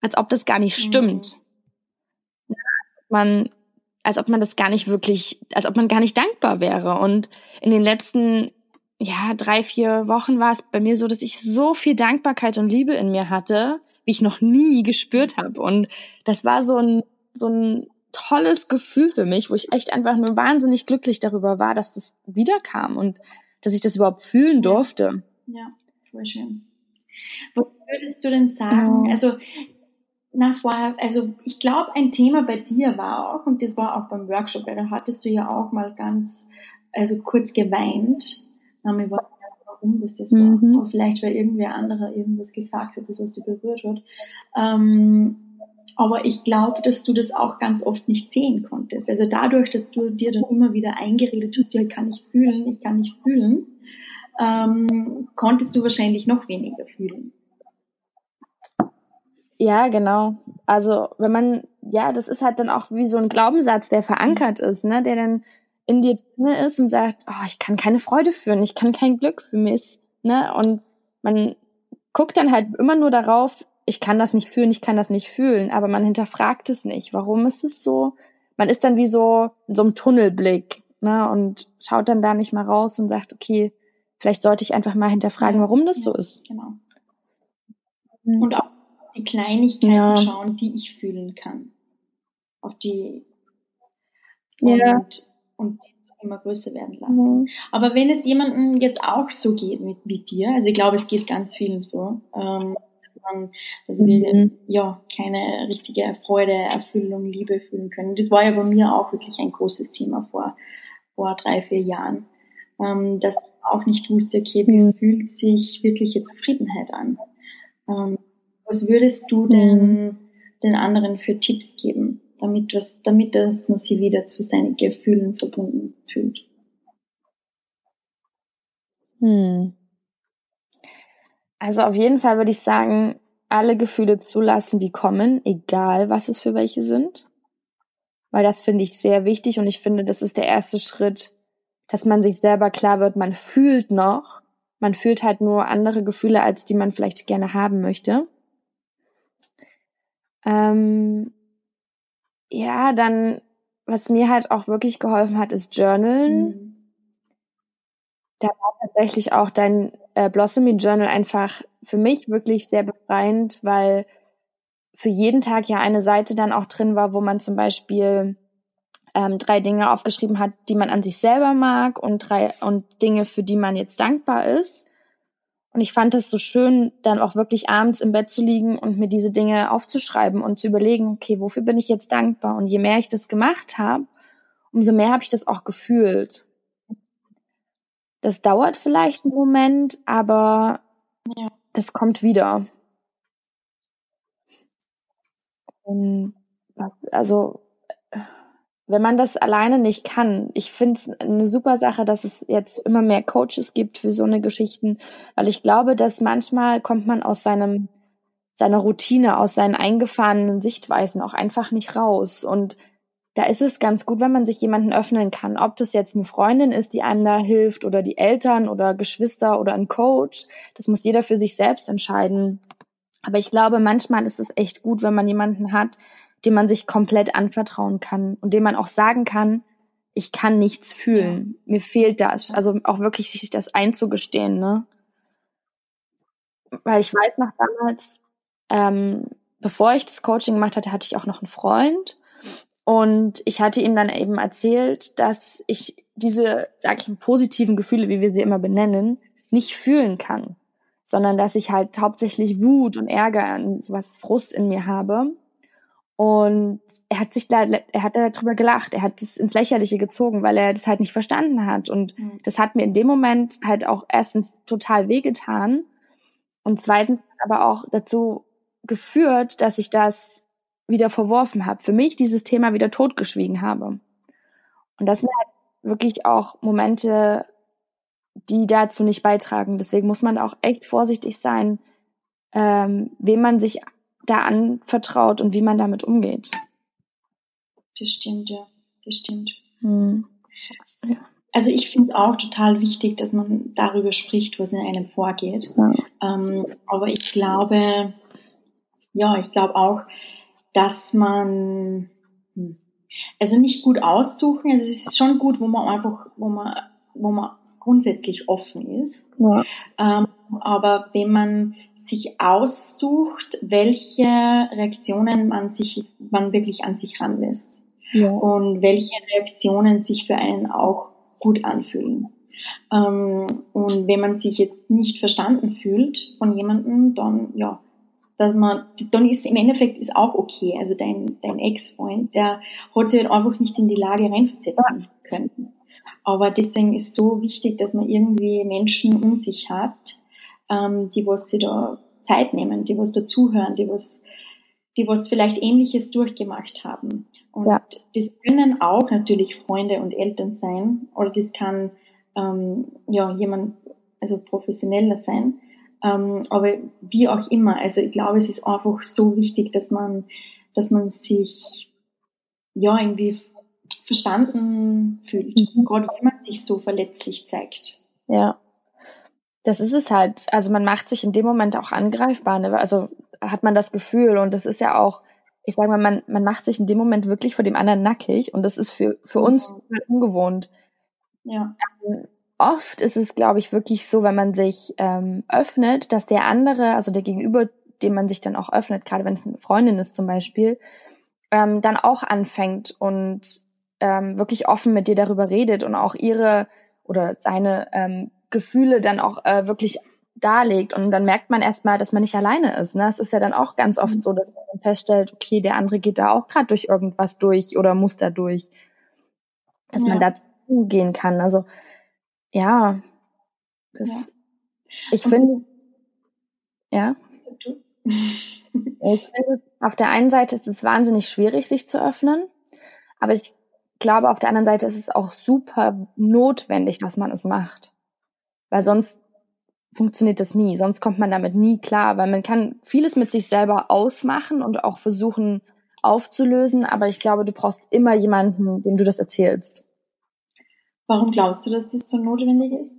als ob das gar nicht stimmt. Mhm. Man, als ob man das gar nicht wirklich, als ob man gar nicht dankbar wäre. Und in den letzten, ja, drei, vier Wochen war es bei mir so, dass ich so viel Dankbarkeit und Liebe in mir hatte, wie ich noch nie gespürt habe. Und das war so ein, so ein tolles Gefühl für mich, wo ich echt einfach nur wahnsinnig glücklich darüber war, dass das wiederkam und dass ich das überhaupt fühlen durfte. Ja, voll schön. Was würdest du denn sagen? Also, na, vorher, also ich glaube, ein Thema bei dir war auch, und das war auch beim Workshop, weil da hattest du ja auch mal ganz, also kurz geweint. Na, mir war warum das das mhm. war. vielleicht, weil irgendwer anderer irgendwas gesagt hat, das was dich berührt hat. Ähm, aber ich glaube, dass du das auch ganz oft nicht sehen konntest. Also dadurch, dass du dir dann immer wieder eingeredet hast, ja, ich kann nicht fühlen, ich kann nicht fühlen, ähm, konntest du wahrscheinlich noch weniger fühlen. Ja, genau. Also wenn man, ja, das ist halt dann auch wie so ein Glaubenssatz, der verankert ist, ne, der dann in dir drin ist und sagt, oh, ich kann keine Freude fühlen, ich kann kein Glück für mich, ne, und man guckt dann halt immer nur darauf, ich kann das nicht fühlen, ich kann das nicht fühlen, aber man hinterfragt es nicht. Warum ist es so? Man ist dann wie so in so einem Tunnelblick, ne, und schaut dann da nicht mal raus und sagt, okay, vielleicht sollte ich einfach mal hinterfragen, warum das so ist. Genau. Mhm. Und auch die Kleinigkeiten ja. schauen, die ich fühlen kann. Auf die und, ja. und immer größer werden lassen. Mhm. Aber wenn es jemandem jetzt auch so geht mit, wie dir, also ich glaube, es geht ganz vielen so, ähm, man, dass wir mhm. ja keine richtige Freude, Erfüllung, Liebe fühlen können. Das war ja bei mir auch wirklich ein großes Thema vor, vor drei, vier Jahren, ähm, dass ich auch nicht wusste, okay, wie mhm. fühlt sich wirkliche Zufriedenheit an? Ähm, was würdest du denn den anderen für Tipps geben, damit das, damit das man sie wieder zu seinen Gefühlen verbunden fühlt? Hm. Also auf jeden Fall würde ich sagen, alle Gefühle zulassen, die kommen, egal was es für welche sind. Weil das finde ich sehr wichtig und ich finde, das ist der erste Schritt, dass man sich selber klar wird, man fühlt noch, man fühlt halt nur andere Gefühle, als die man vielleicht gerne haben möchte. Ähm, ja, dann, was mir halt auch wirklich geholfen hat, ist Journalen. Mhm. Da war tatsächlich auch dein äh, Blossoming Journal einfach für mich wirklich sehr befreiend, weil für jeden Tag ja eine Seite dann auch drin war, wo man zum Beispiel ähm, drei Dinge aufgeschrieben hat, die man an sich selber mag und drei und Dinge, für die man jetzt dankbar ist. Und ich fand es so schön, dann auch wirklich abends im Bett zu liegen und mir diese Dinge aufzuschreiben und zu überlegen, okay, wofür bin ich jetzt dankbar? Und je mehr ich das gemacht habe, umso mehr habe ich das auch gefühlt. Das dauert vielleicht einen Moment, aber ja. das kommt wieder. Und also, wenn man das alleine nicht kann, ich finde es eine super Sache, dass es jetzt immer mehr Coaches gibt für so eine Geschichten, weil ich glaube, dass manchmal kommt man aus seinem seiner Routine, aus seinen eingefahrenen Sichtweisen auch einfach nicht raus und da ist es ganz gut, wenn man sich jemanden öffnen kann. Ob das jetzt eine Freundin ist, die einem da hilft oder die Eltern oder Geschwister oder ein Coach. Das muss jeder für sich selbst entscheiden. Aber ich glaube, manchmal ist es echt gut, wenn man jemanden hat, dem man sich komplett anvertrauen kann und dem man auch sagen kann, ich kann nichts fühlen. Mir fehlt das. Also auch wirklich sich das einzugestehen, ne? weil ich weiß noch damals, ähm, bevor ich das Coaching gemacht hatte, hatte ich auch noch einen Freund. Und ich hatte ihm dann eben erzählt, dass ich diese, sag ich, positiven Gefühle, wie wir sie immer benennen, nicht fühlen kann, sondern dass ich halt hauptsächlich Wut und Ärger und sowas Frust in mir habe. Und er hat sich da, er hat darüber gelacht, er hat es ins Lächerliche gezogen, weil er das halt nicht verstanden hat. Und mhm. das hat mir in dem Moment halt auch erstens total wehgetan und zweitens aber auch dazu geführt, dass ich das wieder verworfen habe, für mich dieses Thema wieder totgeschwiegen habe. Und das sind halt wirklich auch Momente, die dazu nicht beitragen. Deswegen muss man auch echt vorsichtig sein, ähm, wem man sich da anvertraut und wie man damit umgeht. Das stimmt, ja. Das stimmt. Hm. Ja. Also ich finde es auch total wichtig, dass man darüber spricht, was in einem vorgeht. Ja. Ähm, aber ich glaube, ja, ich glaube auch, dass man hm, also nicht gut aussuchen. Also es ist schon gut, wo man einfach, wo man, wo man grundsätzlich offen ist. Ja. Ähm, aber wenn man sich aussucht, welche Reaktionen man sich, man wirklich an sich ranlässt. Ja. Und welche Reaktionen sich für einen auch gut anfühlen. Ähm, und wenn man sich jetzt nicht verstanden fühlt von jemandem, dann, ja, dass man, dann ist im Endeffekt ist auch okay. Also dein, dein Ex-Freund, der hat sich halt einfach nicht in die Lage reinversetzen können. Aber deswegen ist so wichtig, dass man irgendwie Menschen um sich hat, ähm, die was sie da Zeit nehmen, die was dazuhören, die was, die was vielleicht Ähnliches durchgemacht haben. Und ja. das können auch natürlich Freunde und Eltern sein, oder das kann ähm, ja jemand, also professioneller sein. Ähm, aber wie auch immer, also ich glaube, es ist einfach so wichtig, dass man, dass man sich ja irgendwie verstanden fühlt, mhm. gerade wenn man sich so verletzlich zeigt. Ja, das ist es halt. Also man macht sich in dem Moment auch angreifbar. Ne? Also hat man das Gefühl und das ist ja auch, ich sage mal, man, man macht sich in dem Moment wirklich vor dem anderen nackig und das ist für, für uns mhm. ungewohnt. Ja. Ähm, oft ist es, glaube ich, wirklich so, wenn man sich ähm, öffnet, dass der andere, also der Gegenüber, dem man sich dann auch öffnet, gerade wenn es eine Freundin ist zum Beispiel, ähm, dann auch anfängt und ähm, wirklich offen mit dir darüber redet und auch ihre oder seine ähm, Gefühle dann auch äh, wirklich darlegt. Und dann merkt man erstmal, dass man nicht alleine ist. Ne? Es ist ja dann auch ganz oft mhm. so, dass man feststellt, okay, der andere geht da auch gerade durch irgendwas durch oder muss da durch. Dass ja. man dazu gehen kann. Also ja, das, ja. ich finde, ja. ich finde, auf der einen Seite ist es wahnsinnig schwierig, sich zu öffnen, aber ich glaube, auf der anderen Seite ist es auch super notwendig, dass man es macht. Weil sonst funktioniert das nie, sonst kommt man damit nie klar, weil man kann vieles mit sich selber ausmachen und auch versuchen aufzulösen, aber ich glaube, du brauchst immer jemanden, dem du das erzählst. Warum glaubst du, dass das so notwendig ist?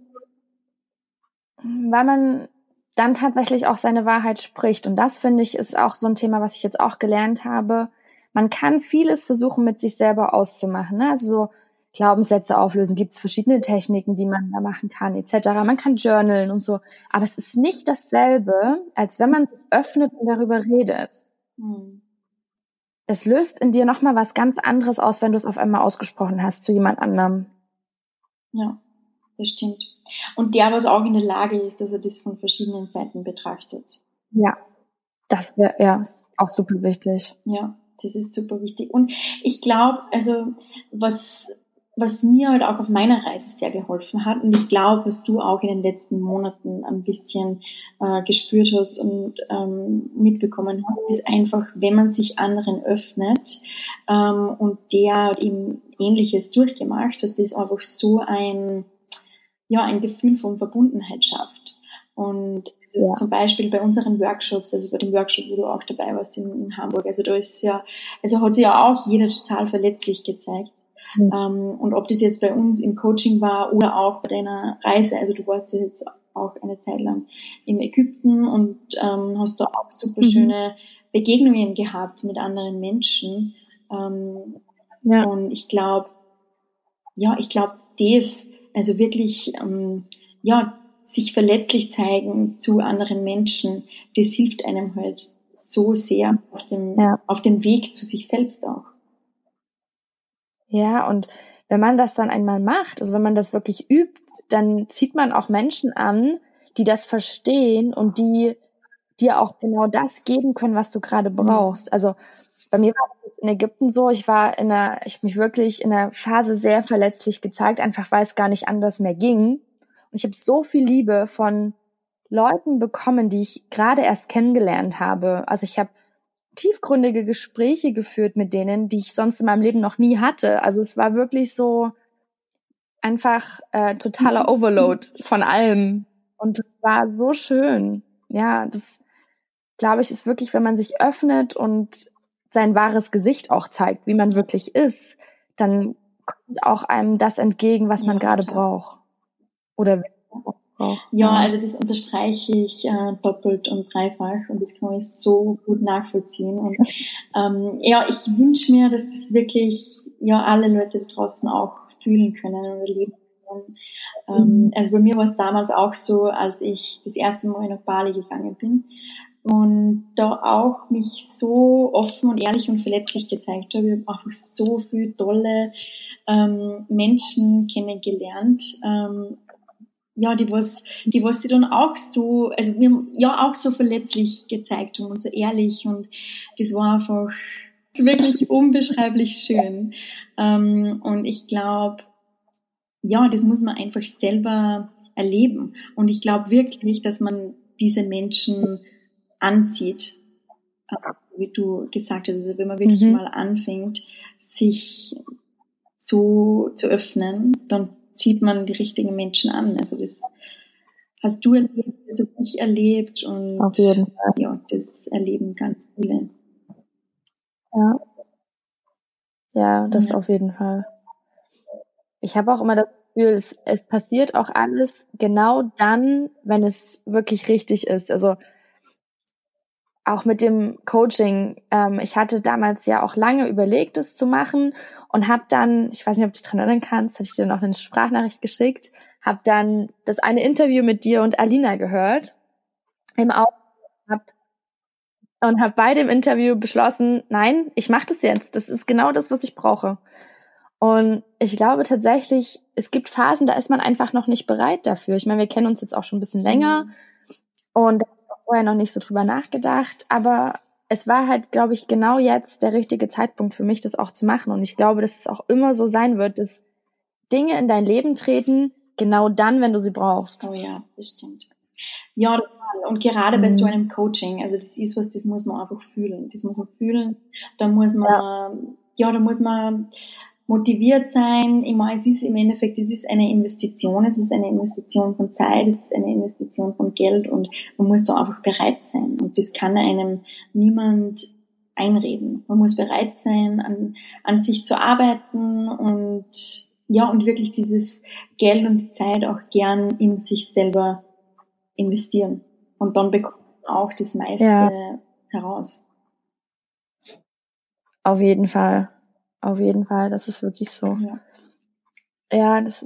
Weil man dann tatsächlich auch seine Wahrheit spricht. Und das finde ich ist auch so ein Thema, was ich jetzt auch gelernt habe. Man kann vieles versuchen, mit sich selber auszumachen. Ne? Also so Glaubenssätze auflösen, gibt es verschiedene Techniken, die man da machen kann, etc. Man kann journalen und so. Aber es ist nicht dasselbe, als wenn man sich öffnet und darüber redet. Hm. Es löst in dir nochmal was ganz anderes aus, wenn du es auf einmal ausgesprochen hast zu jemand anderem. Ja, das stimmt. Und der, was auch in der Lage ist, dass er das von verschiedenen Seiten betrachtet. Ja, das wäre ja auch super wichtig. Ja, das ist super wichtig. Und ich glaube, also was was mir halt auch auf meiner Reise sehr geholfen hat und ich glaube, was du auch in den letzten Monaten ein bisschen äh, gespürt hast und ähm, mitbekommen hast, ist einfach, wenn man sich anderen öffnet ähm, und der eben Ähnliches durchgemacht, dass das einfach so ein ja ein Gefühl von Verbundenheit schafft und ja. zum Beispiel bei unseren Workshops, also bei dem Workshop, wo du auch dabei warst in, in Hamburg, also da ist ja, also hat sich ja auch jeder total verletzlich gezeigt. Mhm. Ähm, und ob das jetzt bei uns im Coaching war oder auch bei deiner Reise, also du warst jetzt auch eine Zeit lang in Ägypten und ähm, hast da auch super schöne mhm. Begegnungen gehabt mit anderen Menschen. Ähm, ja. Und ich glaube, ja, ich glaube, das, also wirklich, ähm, ja, sich verletzlich zeigen zu anderen Menschen, das hilft einem halt so sehr auf dem, ja. auf dem Weg zu sich selbst auch. Ja, und wenn man das dann einmal macht, also wenn man das wirklich übt, dann zieht man auch Menschen an, die das verstehen und die dir auch genau das geben können, was du gerade mhm. brauchst. Also bei mir war es in Ägypten so, ich war in einer, ich habe mich wirklich in einer Phase sehr verletzlich gezeigt, einfach weil es gar nicht anders mehr ging. Und ich habe so viel Liebe von Leuten bekommen, die ich gerade erst kennengelernt habe. Also ich habe tiefgründige Gespräche geführt mit denen, die ich sonst in meinem Leben noch nie hatte. Also es war wirklich so einfach äh, totaler Overload von allem. Und es war so schön. Ja, das glaube ich ist wirklich, wenn man sich öffnet und sein wahres Gesicht auch zeigt, wie man wirklich ist, dann kommt auch einem das entgegen, was man gerade braucht. Oder ja, also das unterstreiche ich äh, doppelt und dreifach und das kann ich so gut nachvollziehen. Und ähm, ja, ich wünsche mir, dass das wirklich ja alle Leute da draußen auch fühlen können und erleben können. Ähm, mhm. also bei mir war es damals auch so, als ich das erste Mal nach Bali gegangen bin und da auch mich so offen und ehrlich und verletzlich gezeigt habe. Ich habe einfach so viele tolle ähm, Menschen kennengelernt, ähm, ja, die was, die was sie dann auch so, also wir ja auch so verletzlich gezeigt haben und so ehrlich und das war einfach wirklich unbeschreiblich schön. Ähm, und ich glaube, ja, das muss man einfach selber erleben. Und ich glaube wirklich, dass man diese Menschen anzieht. Äh, wie du gesagt hast, also wenn man wirklich mhm. mal anfängt, sich so zu öffnen, dann zieht man die richtigen Menschen an. Also das hast du erlebt, das habe ich erlebt und auf jeden Fall. ja, das erleben ganz viele. Ja. Ja, das ja. auf jeden Fall. Ich habe auch immer das Gefühl, es, es passiert auch alles genau dann, wenn es wirklich richtig ist. Also auch mit dem Coaching. Ähm, ich hatte damals ja auch lange überlegt, es zu machen und habe dann, ich weiß nicht, ob du dich dran erinnern kannst, hatte ich dir noch eine Sprachnachricht geschickt, habe dann das eine Interview mit dir und Alina gehört im Auto hab, und habe bei dem Interview beschlossen, nein, ich mache das jetzt. Das ist genau das, was ich brauche. Und ich glaube tatsächlich, es gibt Phasen, da ist man einfach noch nicht bereit dafür. Ich meine, wir kennen uns jetzt auch schon ein bisschen länger. Mhm. Und vorher noch nicht so drüber nachgedacht, aber es war halt, glaube ich, genau jetzt der richtige Zeitpunkt für mich, das auch zu machen. Und ich glaube, dass es auch immer so sein wird, dass Dinge in dein Leben treten, genau dann, wenn du sie brauchst. Oh ja, bestimmt. Ja, total. Und gerade mhm. bei so einem Coaching, also das ist was, das muss man einfach fühlen. Das muss man fühlen. Da muss man, ja, ja da muss man motiviert sein. Meine, es ist im Endeffekt, es ist eine Investition, es ist eine Investition von Zeit, es ist eine Investition von Geld und man muss so einfach bereit sein. Und das kann einem niemand einreden. Man muss bereit sein, an, an sich zu arbeiten und ja, und wirklich dieses Geld und die Zeit auch gern in sich selber investieren. Und dann bekommt man auch das meiste ja. heraus. Auf jeden Fall. Auf jeden Fall, das ist wirklich so. Ja, ja das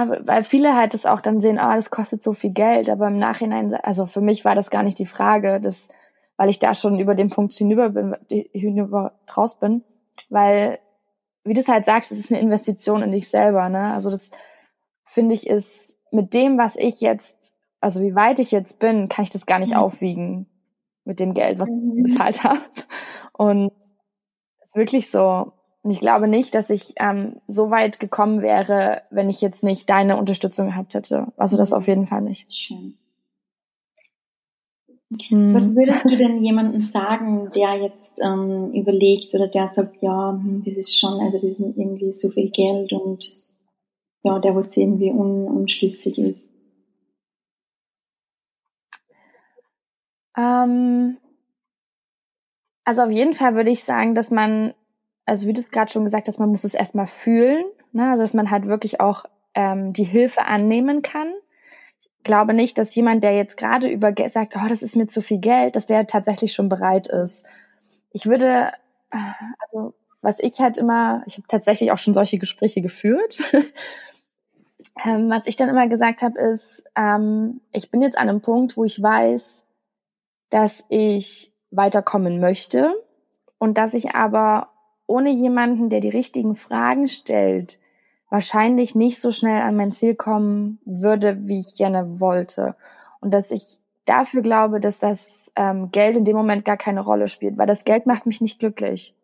aber weil viele halt das auch dann sehen, ah, das kostet so viel Geld, aber im Nachhinein, also für mich war das gar nicht die Frage, dass, weil ich da schon über den Punkt hinüber bin, hinüber draus bin, weil, wie du es halt sagst, es ist eine Investition in dich selber, ne? Also das finde ich ist mit dem, was ich jetzt, also wie weit ich jetzt bin, kann ich das gar nicht mhm. aufwiegen mit dem Geld, was mhm. ich bezahlt habe. Und ist wirklich so. Und ich glaube nicht, dass ich ähm, so weit gekommen wäre, wenn ich jetzt nicht deine Unterstützung gehabt hätte. Also das auf jeden Fall nicht. Schön. Hm. Was würdest du denn jemandem sagen, der jetzt ähm, überlegt oder der sagt, ja, hm, das ist schon, also das ist irgendwie so viel Geld und ja, der was irgendwie un, unschlüssig ist? Ähm, also auf jeden Fall würde ich sagen, dass man, also wie du es gerade schon gesagt hast, man muss es erstmal fühlen, ne? also dass man halt wirklich auch ähm, die Hilfe annehmen kann. Ich glaube nicht, dass jemand, der jetzt gerade über sagt, oh, das ist mir zu viel Geld, dass der tatsächlich schon bereit ist. Ich würde, also was ich halt immer, ich habe tatsächlich auch schon solche Gespräche geführt. Ähm, was ich dann immer gesagt habe, ist, ähm, ich bin jetzt an einem Punkt, wo ich weiß, dass ich weiterkommen möchte und dass ich aber ohne jemanden, der die richtigen Fragen stellt, wahrscheinlich nicht so schnell an mein Ziel kommen würde, wie ich gerne wollte. Und dass ich dafür glaube, dass das ähm, Geld in dem Moment gar keine Rolle spielt, weil das Geld macht mich nicht glücklich.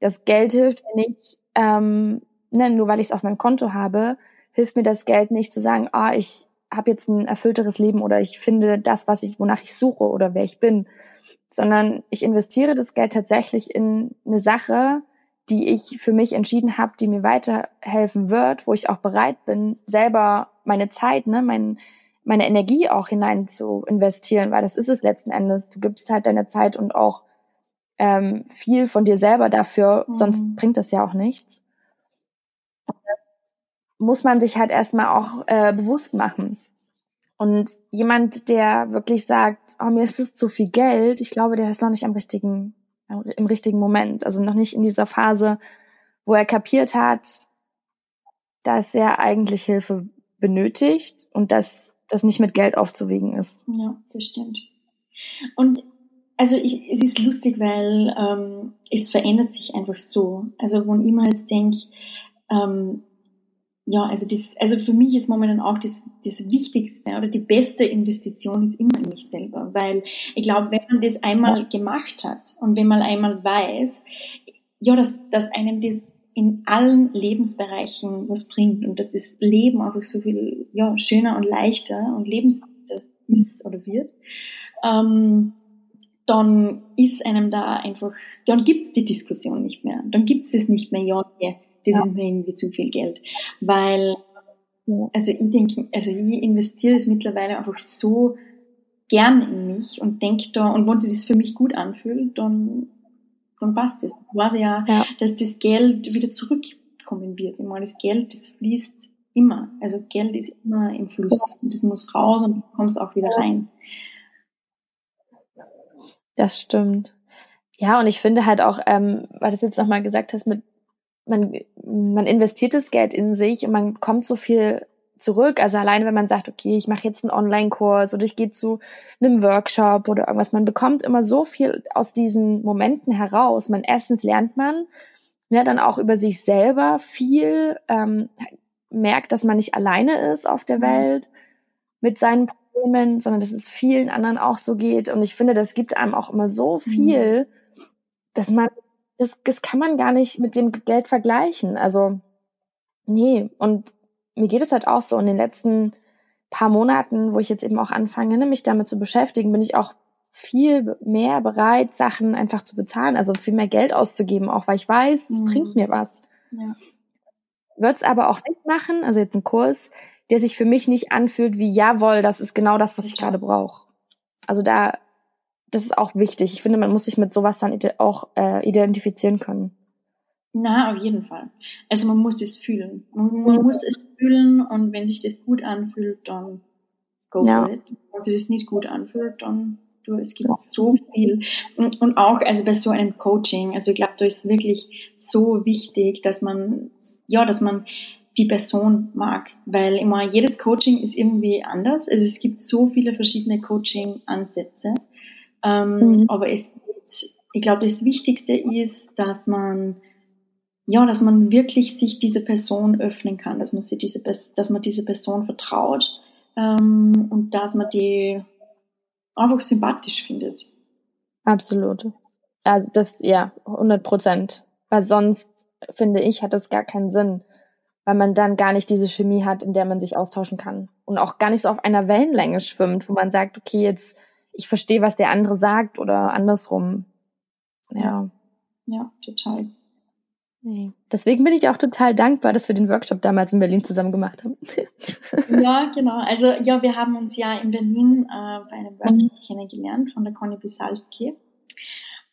Das Geld hilft mir nicht, ähm, ne, nur weil ich es auf meinem Konto habe, hilft mir das Geld nicht zu sagen, ah, ich habe jetzt ein erfüllteres Leben oder ich finde das, was ich, wonach ich suche oder wer ich bin, sondern ich investiere das Geld tatsächlich in eine Sache, die ich für mich entschieden habe, die mir weiterhelfen wird, wo ich auch bereit bin, selber meine Zeit, ne, mein, meine Energie auch hinein zu investieren, weil das ist es letzten Endes. Du gibst halt deine Zeit und auch ähm, viel von dir selber dafür, mhm. sonst bringt das ja auch nichts. muss man sich halt erstmal auch äh, bewusst machen. Und jemand, der wirklich sagt, oh, mir ist es zu viel Geld, ich glaube, der ist noch nicht am richtigen, im richtigen Moment. Also noch nicht in dieser Phase, wo er kapiert hat, dass er eigentlich Hilfe benötigt und dass das nicht mit Geld aufzuwiegen ist. Ja, das stimmt. Und also ich, es ist lustig, weil ähm, es verändert sich einfach so. Also wenn ich mir jetzt denke, ähm, ja, also, das, also für mich ist momentan auch das, das Wichtigste oder die beste Investition ist immer in mich selber, weil ich glaube, wenn man das einmal gemacht hat und wenn man einmal weiß, ja, dass, dass einem das in allen Lebensbereichen was bringt und dass das Leben einfach so viel ja, schöner und leichter und lebenswerter ist oder wird, ähm, dann ist einem da einfach, dann gibt's die Diskussion nicht mehr. Dann gibt's das nicht mehr, ja, das ja. ist mir irgendwie zu viel Geld. Weil, also ich denke, also ich investiere das mittlerweile einfach so gern in mich und denke da, und wenn sich das für mich gut anfühlt, dann, dann passt es. Ich weiß ja, ja, dass das Geld wieder zurückkommen wird. Ich meine, das Geld, das fließt immer. Also Geld ist immer im Fluss. Und das muss raus und kommt es auch wieder rein. Das stimmt. Ja, und ich finde halt auch, ähm, weil du es jetzt nochmal gesagt hast, mit man, man investiert das Geld in sich und man kommt so viel zurück. Also alleine, wenn man sagt, okay, ich mache jetzt einen Online-Kurs oder ich gehe zu einem Workshop oder irgendwas, man bekommt immer so viel aus diesen Momenten heraus. Man erstens lernt man ja, dann auch über sich selber viel, ähm, merkt, dass man nicht alleine ist auf der mhm. Welt mit seinen Problemen, sondern dass es vielen anderen auch so geht. Und ich finde, das gibt einem auch immer so mhm. viel, dass man das, das kann man gar nicht mit dem Geld vergleichen. Also, nee. Und mir geht es halt auch so in den letzten paar Monaten, wo ich jetzt eben auch anfange, ne, mich damit zu beschäftigen, bin ich auch viel mehr bereit, Sachen einfach zu bezahlen, also viel mehr Geld auszugeben, auch weil ich weiß, es mhm. bringt mir was. Ja. Würde es aber auch nicht machen, also jetzt ein Kurs, der sich für mich nicht anfühlt wie, jawohl, das ist genau das, was ich gerade brauche. Also da das ist auch wichtig. Ich finde, man muss sich mit sowas dann auch äh, identifizieren können. Na, auf jeden Fall. Also man muss es fühlen. Man, man muss es fühlen und wenn sich das gut anfühlt, dann go ja. for it. Wenn sich das nicht gut anfühlt, dann du, es gibt ja. so viel. Und, und auch, also bei so einem Coaching, also ich glaube, da ist wirklich so wichtig, dass man, ja, dass man die Person mag, weil immer jedes Coaching ist irgendwie anders. Also es gibt so viele verschiedene Coaching-Ansätze. Ähm, mhm. Aber es, ich glaube, das Wichtigste ist, dass man ja, dass man wirklich sich diese Person öffnen kann, dass man sich diese, dass man diese Person vertraut ähm, und dass man die einfach sympathisch findet. Absolut. Also das, ja, 100 Prozent. Weil sonst, finde ich, hat das gar keinen Sinn. Weil man dann gar nicht diese Chemie hat, in der man sich austauschen kann. Und auch gar nicht so auf einer Wellenlänge schwimmt, wo man sagt, okay, jetzt ich verstehe, was der andere sagt oder andersrum. Ja. Ja, total. Deswegen bin ich auch total dankbar, dass wir den Workshop damals in Berlin zusammen gemacht haben. ja, genau. Also ja, wir haben uns ja in Berlin äh, bei einem Workshop kennengelernt von der Conny Bisalski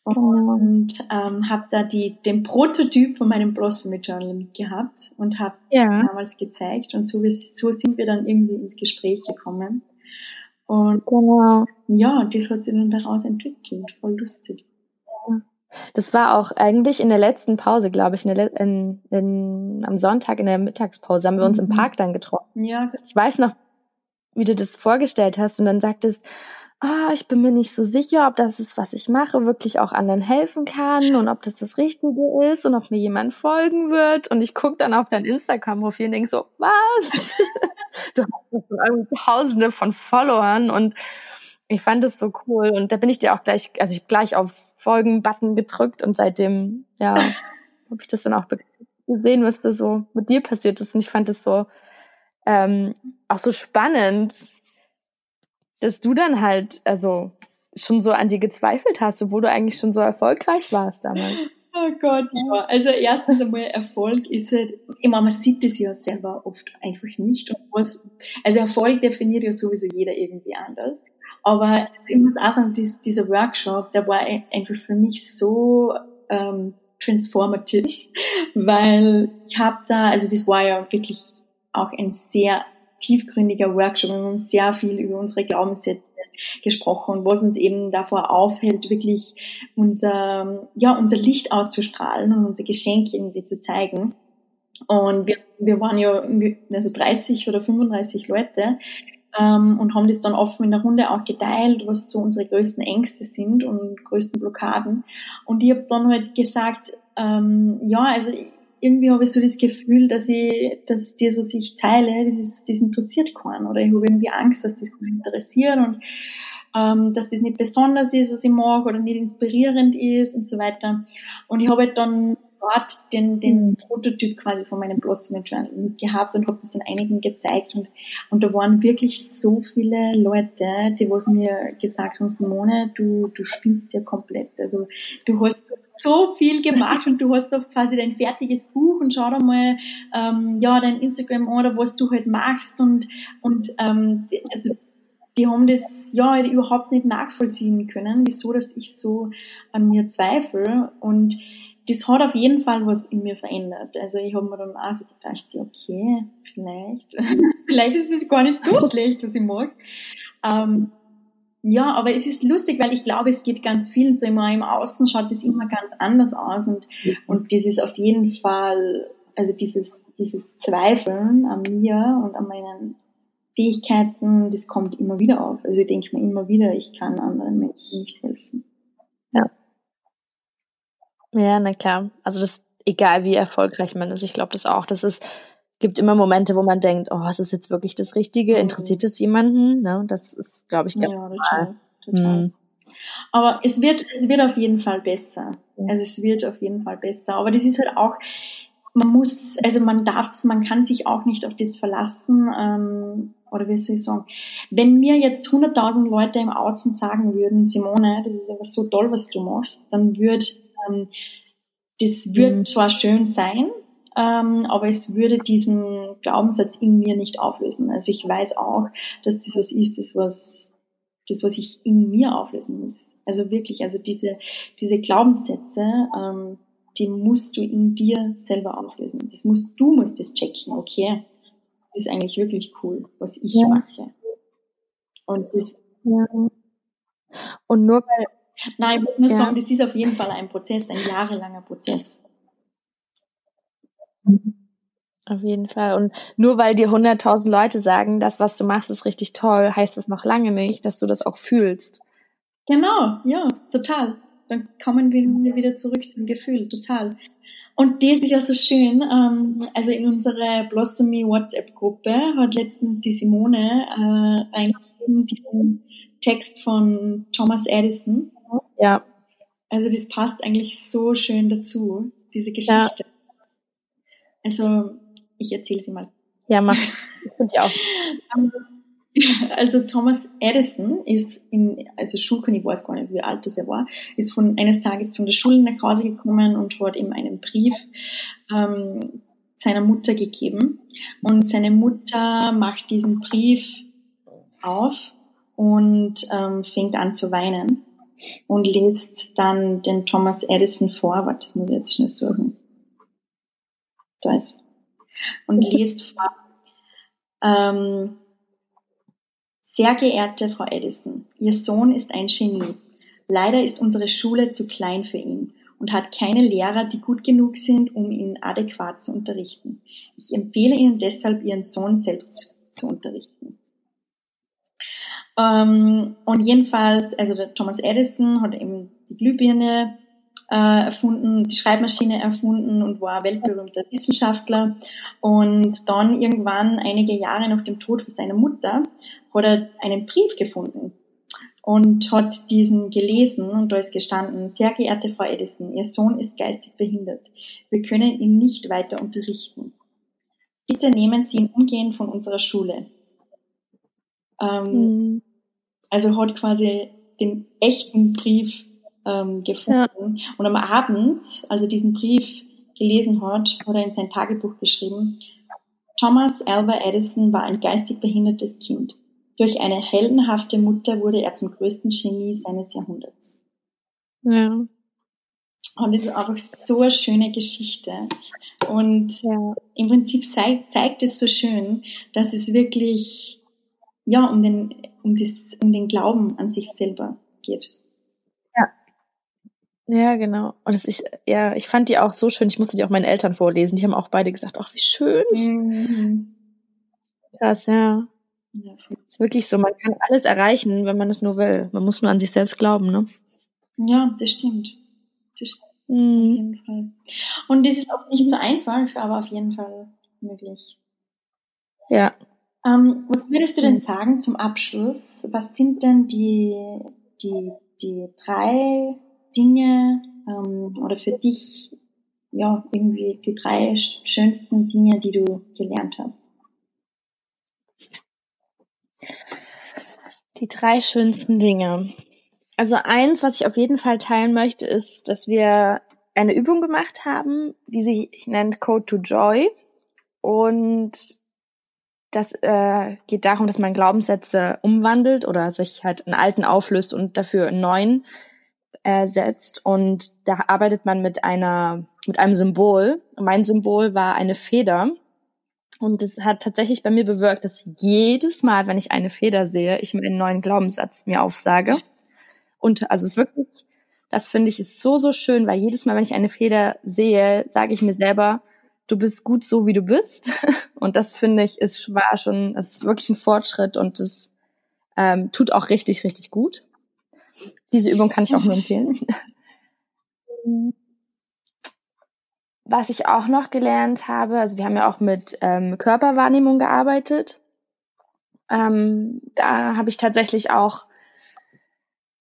und ähm, habe da die, den Prototyp von meinem Blossom Journal mitgehabt und habe ja. damals gezeigt und so, so sind wir dann irgendwie ins Gespräch gekommen. Und genau. ja, das hat sich dann daraus entwickelt. Voll lustig. Das war auch eigentlich in der letzten Pause, glaube ich, in der, in, in, am Sonntag in der Mittagspause haben wir uns mhm. im Park dann getroffen. Ja. Ich weiß noch, wie du das vorgestellt hast und dann sagtest, ah, ich bin mir nicht so sicher, ob das ist, was ich mache, wirklich auch anderen helfen kann und ob das das Richtige ist und ob mir jemand folgen wird. Und ich gucke dann auf dein Instagram-Profil und denk so, was? du hast tausende von Followern und ich fand es so cool und da bin ich dir auch gleich, also ich gleich aufs Folgen-Button gedrückt und seitdem, ja, habe ich das dann auch gesehen, was da so mit dir passiert ist und ich fand es so ähm, auch so spannend, dass du dann halt, also schon so an dir gezweifelt hast, obwohl du eigentlich schon so erfolgreich warst damals. Oh Gott, ja. Also erstens einmal Erfolg ist halt, ich meine, man sieht das ja selber oft einfach nicht. Und was, also Erfolg definiert ja sowieso jeder irgendwie anders. Aber ich muss auch sagen, dies, dieser Workshop, der war einfach für mich so ähm, transformative, weil ich habe da, also das war ja wirklich auch ein sehr tiefgründiger Workshop. Wir haben sehr viel über unsere Glaubenssätze gesprochen, was uns eben davor aufhält, wirklich unser, ja, unser Licht auszustrahlen und unser Geschenk irgendwie zu zeigen. Und wir, wir waren ja also 30 oder 35 Leute ähm, und haben das dann offen in der Runde auch geteilt, was so unsere größten Ängste sind und größten Blockaden. Und ich habe dann halt gesagt, ähm, ja, also irgendwie habe ich so das Gefühl, dass ich, dass dir so sich teile, das, ist, das interessiert keinen. Oder ich habe irgendwie Angst, dass das keinen interessiert und ähm, dass das nicht besonders ist, was ich mag oder nicht inspirierend ist und so weiter. Und ich habe halt dann dort den, den mhm. Prototyp quasi von meinem Blossom Journal mitgehabt und habe das dann einigen gezeigt und, und da waren wirklich so viele Leute, die was mir gesagt haben, Simone, du, du spielst ja komplett. Also du hast so viel gemacht und du hast doch quasi dein fertiges Buch und schau da mal ähm, ja dein Instagram oder was du halt machst und und ähm, also die haben das ja überhaupt nicht nachvollziehen können, wieso dass ich so an mir zweifle und das hat auf jeden Fall was in mir verändert. Also ich habe mir dann auch so gedacht, okay, vielleicht, vielleicht ist es gar nicht so schlecht, was ich mag. Ähm, ja, aber es ist lustig, weil ich glaube, es geht ganz vielen so immer im Außen schaut das immer ganz anders aus und, und das ist auf jeden Fall, also dieses, dieses Zweifeln an mir und an meinen Fähigkeiten, das kommt immer wieder auf. Also ich denke mir immer wieder, ich kann anderen Menschen nicht helfen. Ja. Ja, na klar. Also das, egal wie erfolgreich man ist, ich glaube das auch. Das ist, gibt immer Momente, wo man denkt, oh, ist das jetzt wirklich das Richtige? Mhm. Interessiert es jemanden? Ne? Das ist, glaube ich, ganz ja, total. total. Mhm. Aber es wird, es wird auf jeden Fall besser. Also es wird auf jeden Fall besser. Aber das ist halt auch, man muss, also man darf, man kann sich auch nicht auf das verlassen, ähm, oder wie soll ich sagen, wenn mir jetzt 100.000 Leute im Außen sagen würden, Simone, das ist aber so toll, was du machst, dann würde, ähm, das wird mhm. zwar schön sein, ähm, aber es würde diesen Glaubenssatz in mir nicht auflösen. Also ich weiß auch, dass das was ist, das was, das was ich in mir auflösen muss. Also wirklich, also diese, diese Glaubenssätze, ähm, die musst du in dir selber auflösen. Das musst, du musst das checken, okay. Das ist eigentlich wirklich cool, was ich ja. mache. Und das, ja. Und nur weil, nein, ich muss ja. sagen, das ist auf jeden Fall ein Prozess, ein jahrelanger Prozess. Auf jeden Fall. Und nur weil dir 100.000 Leute sagen, das, was du machst, ist richtig toll, heißt das noch lange nicht, dass du das auch fühlst. Genau, ja, total. Dann kommen wir wieder zurück zum Gefühl, total. Und das ist ja so schön. Ähm, also in unserer Blossomy WhatsApp-Gruppe hat letztens die Simone äh, reingeschrieben, den Text von Thomas Edison. Ja. Also das passt eigentlich so schön dazu, diese Geschichte. Ja. Also ich erzähle sie mal. Ja, mach. Ich finde auch. Also Thomas Edison ist in, also Schulkind, ich weiß gar nicht, wie alt das er war, ist von eines Tages von der Schule nach Hause gekommen und hat ihm einen Brief ähm, seiner Mutter gegeben. Und seine Mutter macht diesen Brief auf und ähm, fängt an zu weinen und liest dann den Thomas Edison vor. Warte, muss ich jetzt schnell suchen. Da ist und liest vor. Ähm, sehr geehrte Frau Edison, Ihr Sohn ist ein Genie. Leider ist unsere Schule zu klein für ihn und hat keine Lehrer, die gut genug sind, um ihn adäquat zu unterrichten. Ich empfehle Ihnen deshalb, Ihren Sohn selbst zu unterrichten. Ähm, und jedenfalls, also der Thomas Edison hat eben die Glühbirne äh, erfunden, die Schreibmaschine erfunden und war weltberühmter Wissenschaftler. Und dann irgendwann, einige Jahre nach dem Tod von seiner Mutter, hat er einen Brief gefunden und hat diesen gelesen und da ist gestanden, sehr geehrte Frau Edison, Ihr Sohn ist geistig behindert. Wir können ihn nicht weiter unterrichten. Bitte nehmen Sie ihn umgehend von unserer Schule. Ähm, mhm. Also hat quasi den echten Brief ähm, gefunden. Ja. Und am Abend, als er diesen Brief gelesen hat, hat er in sein Tagebuch geschrieben, Thomas Alva Edison war ein geistig behindertes Kind. Durch eine heldenhafte Mutter wurde er zum größten Genie seines Jahrhunderts. Ja. Und das ist einfach so eine schöne Geschichte. Und ja. im Prinzip zeigt, zeigt es so schön, dass es wirklich ja um den um, das, um den Glauben an sich selber geht. Ja, genau. Und das ich, ja, ich fand die auch so schön. Ich musste die auch meinen Eltern vorlesen. Die haben auch beide gesagt, ach, wie schön. Mhm. Krass, ja. ja. Ist wirklich so. Man kann alles erreichen, wenn man es nur will. Man muss nur an sich selbst glauben, ne? Ja, das stimmt. Das stimmt. Mhm. Auf jeden Fall. Und das ist auch nicht so einfach, aber auf jeden Fall möglich. Ja. Ähm, was würdest du denn mhm. sagen zum Abschluss? Was sind denn die, die, die drei Dinge ähm, oder für dich ja irgendwie die drei schönsten Dinge, die du gelernt hast? Die drei schönsten Dinge. Also eins, was ich auf jeden Fall teilen möchte, ist, dass wir eine Übung gemacht haben, die sich nennt Code to Joy. Und das äh, geht darum, dass man Glaubenssätze umwandelt oder sich halt einen alten auflöst und dafür einen neuen ersetzt und da arbeitet man mit einer mit einem Symbol. Mein Symbol war eine Feder und es hat tatsächlich bei mir bewirkt, dass jedes Mal, wenn ich eine Feder sehe, ich mir einen neuen Glaubenssatz mir aufsage. Und also es ist wirklich, das finde ich ist so so schön, weil jedes Mal, wenn ich eine Feder sehe, sage ich mir selber, du bist gut so wie du bist. Und das finde ich ist war schon, es ist wirklich ein Fortschritt und es ähm, tut auch richtig richtig gut. Diese Übung kann ich auch nur empfehlen. Was ich auch noch gelernt habe, also wir haben ja auch mit ähm, Körperwahrnehmung gearbeitet. Ähm, da habe ich tatsächlich auch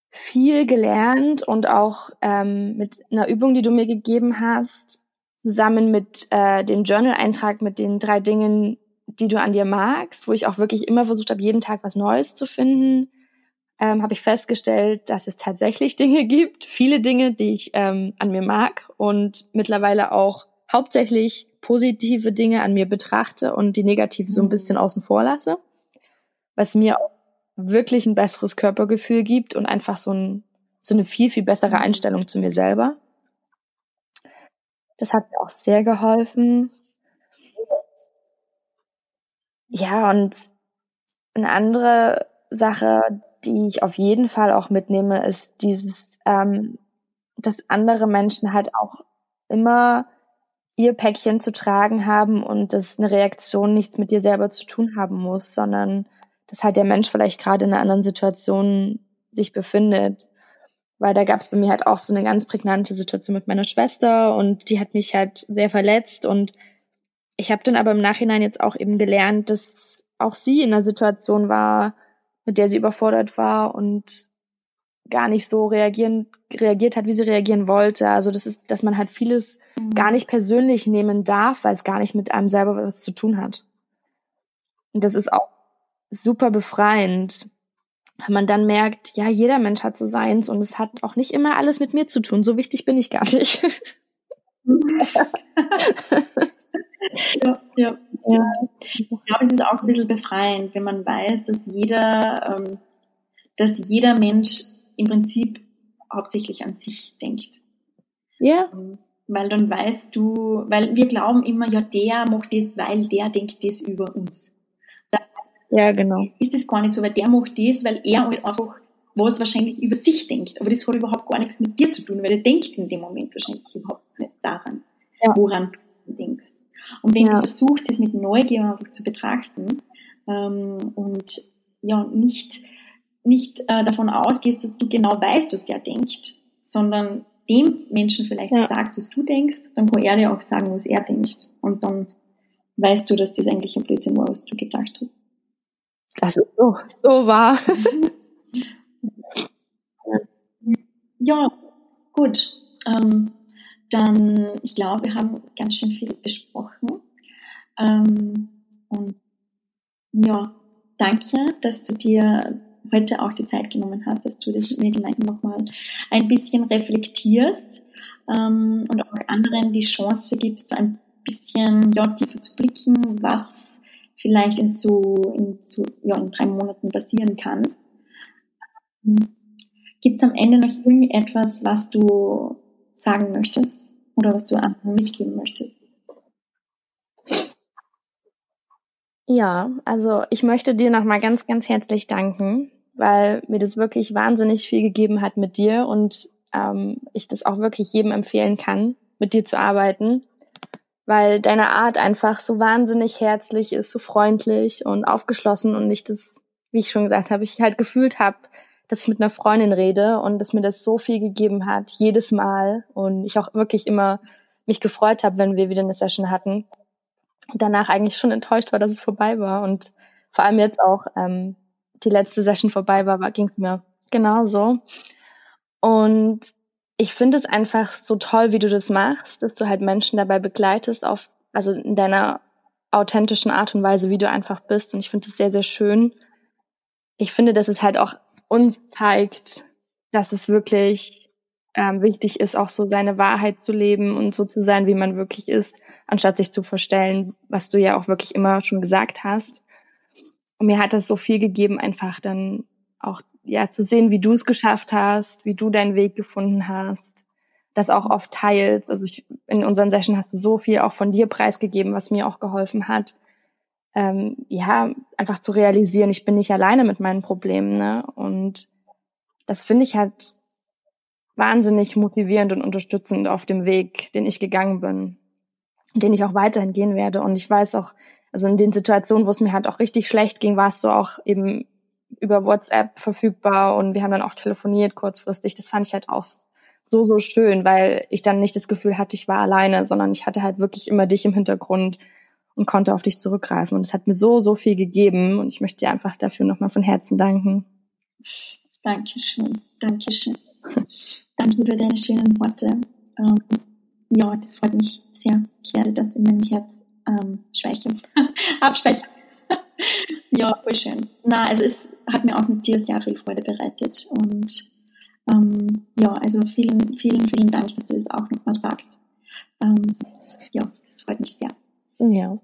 viel gelernt und auch ähm, mit einer Übung, die du mir gegeben hast, zusammen mit äh, dem Journal-Eintrag mit den drei Dingen, die du an dir magst, wo ich auch wirklich immer versucht habe, jeden Tag was Neues zu finden, ähm, habe ich festgestellt, dass es tatsächlich Dinge gibt, viele Dinge, die ich ähm, an mir mag und mittlerweile auch hauptsächlich positive Dinge an mir betrachte und die negativen so ein bisschen mhm. außen vor lasse, was mir wirklich ein besseres Körpergefühl gibt und einfach so, ein, so eine viel, viel bessere mhm. Einstellung zu mir selber. Das hat mir auch sehr geholfen. Ja, und eine andere Sache, die ich auf jeden Fall auch mitnehme, ist dieses, ähm, dass andere Menschen halt auch immer ihr Päckchen zu tragen haben und dass eine Reaktion nichts mit dir selber zu tun haben muss, sondern dass halt der Mensch vielleicht gerade in einer anderen Situation sich befindet. Weil da gab es bei mir halt auch so eine ganz prägnante Situation mit meiner Schwester und die hat mich halt sehr verletzt und ich habe dann aber im Nachhinein jetzt auch eben gelernt, dass auch sie in einer Situation war, mit der sie überfordert war und gar nicht so reagieren, reagiert hat, wie sie reagieren wollte. Also das ist, dass man halt vieles mhm. gar nicht persönlich nehmen darf, weil es gar nicht mit einem selber was zu tun hat. Und das ist auch super befreiend, wenn man dann merkt, ja, jeder Mensch hat so seins und es hat auch nicht immer alles mit mir zu tun. So wichtig bin ich gar nicht. ja, ja. ja. Ich glaube, es ist auch ein bisschen befreiend, wenn man weiß, dass jeder, ähm, dass jeder Mensch im Prinzip hauptsächlich an sich denkt. Ja. Ähm, weil dann weißt du, weil wir glauben immer, ja, der macht das, weil der denkt das über uns. Ja, genau. Ist es gar nicht so, weil der macht das, weil er halt einfach was wahrscheinlich über sich denkt. Aber das hat überhaupt gar nichts mit dir zu tun, weil er denkt in dem Moment wahrscheinlich überhaupt nicht daran, ja. woran du denkst. Und wenn ja. du versuchst, das mit Neugier einfach zu betrachten ähm, und ja nicht nicht äh, davon ausgehst, dass du genau weißt, was der denkt, sondern dem Menschen vielleicht ja. sagst, was du denkst, dann kann er dir auch sagen, was er denkt. Und dann weißt du, dass das eigentlich ein Blödsinn war, was du gedacht hast. Das ist so, so wahr. ja, gut. Ähm, dann, ich glaube, wir haben ganz schön viel besprochen. Ähm, und ja, danke, dass du dir heute auch die Zeit genommen hast, dass du das mit mir gemeinsam nochmal ein bisschen reflektierst ähm, und auch anderen die Chance gibst, ein bisschen ja, tiefer zu blicken, was vielleicht in so, in so ja, in drei Monaten passieren kann. Gibt es am Ende noch irgendetwas, was du sagen möchtest oder was du anderen mitgeben möchtest? Ja, also ich möchte dir nochmal ganz, ganz herzlich danken, weil mir das wirklich wahnsinnig viel gegeben hat mit dir und ähm, ich das auch wirklich jedem empfehlen kann, mit dir zu arbeiten, weil deine Art einfach so wahnsinnig herzlich ist, so freundlich und aufgeschlossen und nicht das, wie ich schon gesagt habe, ich halt gefühlt habe, dass ich mit einer Freundin rede und dass mir das so viel gegeben hat, jedes Mal und ich auch wirklich immer mich gefreut habe, wenn wir wieder eine Session hatten danach eigentlich schon enttäuscht war, dass es vorbei war. Und vor allem jetzt auch ähm, die letzte Session vorbei war, war ging es mir genauso. Und ich finde es einfach so toll, wie du das machst, dass du halt Menschen dabei begleitest, auf, also in deiner authentischen Art und Weise, wie du einfach bist. Und ich finde es sehr, sehr schön. Ich finde, dass es halt auch uns zeigt, dass es wirklich ähm, wichtig ist, auch so seine Wahrheit zu leben und so zu sein, wie man wirklich ist anstatt sich zu verstellen, was du ja auch wirklich immer schon gesagt hast. Und mir hat das so viel gegeben, einfach dann auch ja zu sehen, wie du es geschafft hast, wie du deinen Weg gefunden hast, das auch oft teilst. Also ich, in unseren Sessions hast du so viel auch von dir preisgegeben, was mir auch geholfen hat. Ähm, ja, einfach zu realisieren, ich bin nicht alleine mit meinen Problemen. Ne? Und das finde ich halt wahnsinnig motivierend und unterstützend auf dem Weg, den ich gegangen bin den ich auch weiterhin gehen werde. Und ich weiß auch, also in den Situationen, wo es mir halt auch richtig schlecht ging, warst du auch eben über WhatsApp verfügbar und wir haben dann auch telefoniert kurzfristig. Das fand ich halt auch so, so schön, weil ich dann nicht das Gefühl hatte, ich war alleine, sondern ich hatte halt wirklich immer dich im Hintergrund und konnte auf dich zurückgreifen. Und es hat mir so, so viel gegeben und ich möchte dir einfach dafür nochmal von Herzen danken. Dankeschön, Dankeschön. Danke für deine schönen Worte. Ähm, ja, das freut mich sehr. Ich werde das in meinem Herz ähm, schwächen, abschwächen. ja, voll schön. Na, also es hat mir auch mit dir sehr viel Freude bereitet und ähm, ja, also vielen, vielen, vielen Dank, dass du das auch nochmal sagst. Ähm, ja, das freut mich sehr. Ja,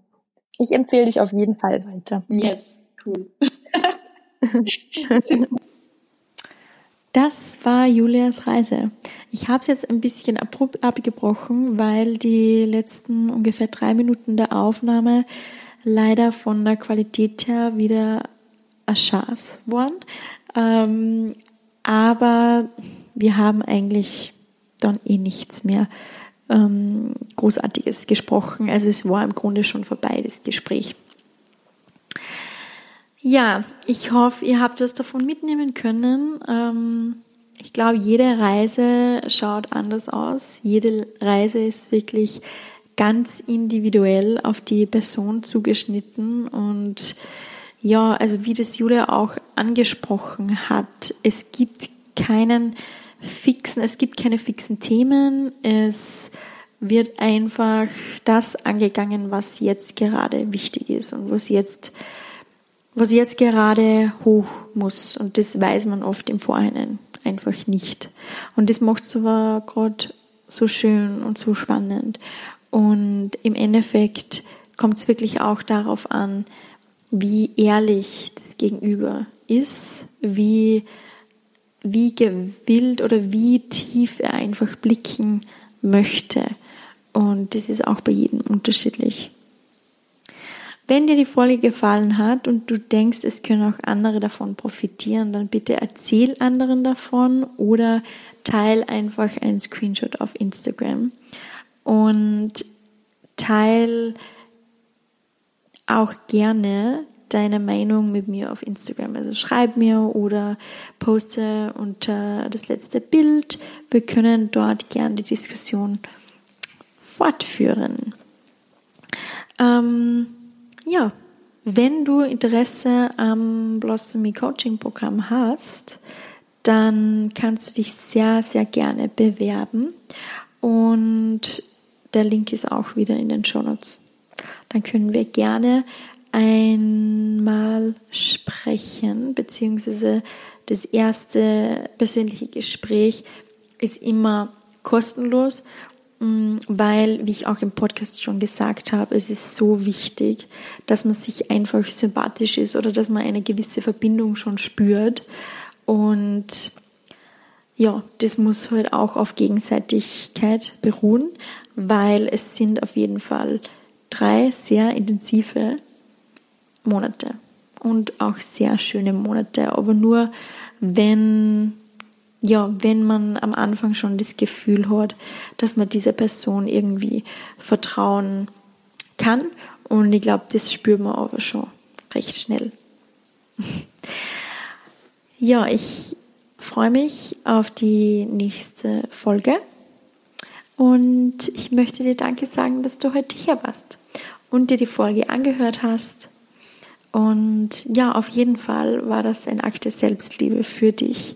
ich empfehle dich auf jeden Fall weiter. Yes, cool. Das war Julias Reise. Ich habe es jetzt ein bisschen abrupt abgebrochen, weil die letzten ungefähr drei Minuten der Aufnahme leider von der Qualität her wieder erschaß waren. Ähm, aber wir haben eigentlich dann eh nichts mehr ähm, Großartiges gesprochen. Also es war im Grunde schon vorbei, das Gespräch. Ja, ich hoffe, ihr habt was davon mitnehmen können. Ähm, ich glaube, jede Reise schaut anders aus. Jede Reise ist wirklich ganz individuell auf die Person zugeschnitten und ja, also wie das Julia auch angesprochen hat, es gibt keinen fixen, es gibt keine fixen Themen, es wird einfach das angegangen, was jetzt gerade wichtig ist und was jetzt was jetzt gerade hoch muss. Und das weiß man oft im Vorhinein einfach nicht. Und das macht es aber gerade so schön und so spannend. Und im Endeffekt kommt es wirklich auch darauf an, wie ehrlich das Gegenüber ist, wie, wie gewillt oder wie tief er einfach blicken möchte. Und das ist auch bei jedem unterschiedlich. Wenn dir die Folge gefallen hat und du denkst, es können auch andere davon profitieren, dann bitte erzähl anderen davon oder teil einfach einen Screenshot auf Instagram und teil auch gerne deine Meinung mit mir auf Instagram. Also schreib mir oder poste unter das letzte Bild. Wir können dort gerne die Diskussion fortführen. Ähm, ja, wenn du Interesse am Blossomy Coaching Programm hast, dann kannst du dich sehr, sehr gerne bewerben. Und der Link ist auch wieder in den Show Notes. Dann können wir gerne einmal sprechen, beziehungsweise das erste persönliche Gespräch ist immer kostenlos Mm, weil, wie ich auch im Podcast schon gesagt habe, es ist so wichtig, dass man sich einfach sympathisch ist oder dass man eine gewisse Verbindung schon spürt. Und ja, das muss halt auch auf Gegenseitigkeit beruhen, weil es sind auf jeden Fall drei sehr intensive Monate und auch sehr schöne Monate, aber nur wenn ja, wenn man am Anfang schon das Gefühl hat, dass man dieser Person irgendwie vertrauen kann. Und ich glaube, das spürt man aber schon recht schnell. ja, ich freue mich auf die nächste Folge. Und ich möchte dir Danke sagen, dass du heute hier warst und dir die Folge angehört hast. Und ja, auf jeden Fall war das ein Akt der Selbstliebe für dich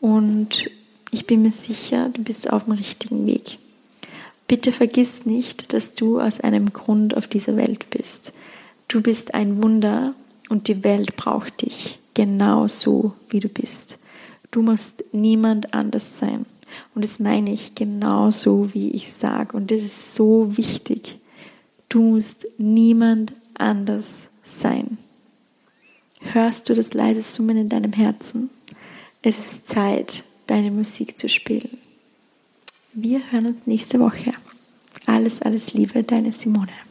und ich bin mir sicher, du bist auf dem richtigen Weg. Bitte vergiss nicht, dass du aus einem Grund auf dieser Welt bist. Du bist ein Wunder und die Welt braucht dich genauso, wie du bist. Du musst niemand anders sein. Und das meine ich genauso, wie ich sage. Und das ist so wichtig. Du musst niemand anders sein. Hörst du das leise Summen in deinem Herzen? Es ist Zeit, deine Musik zu spielen. Wir hören uns nächste Woche. Alles, alles Liebe, deine Simone.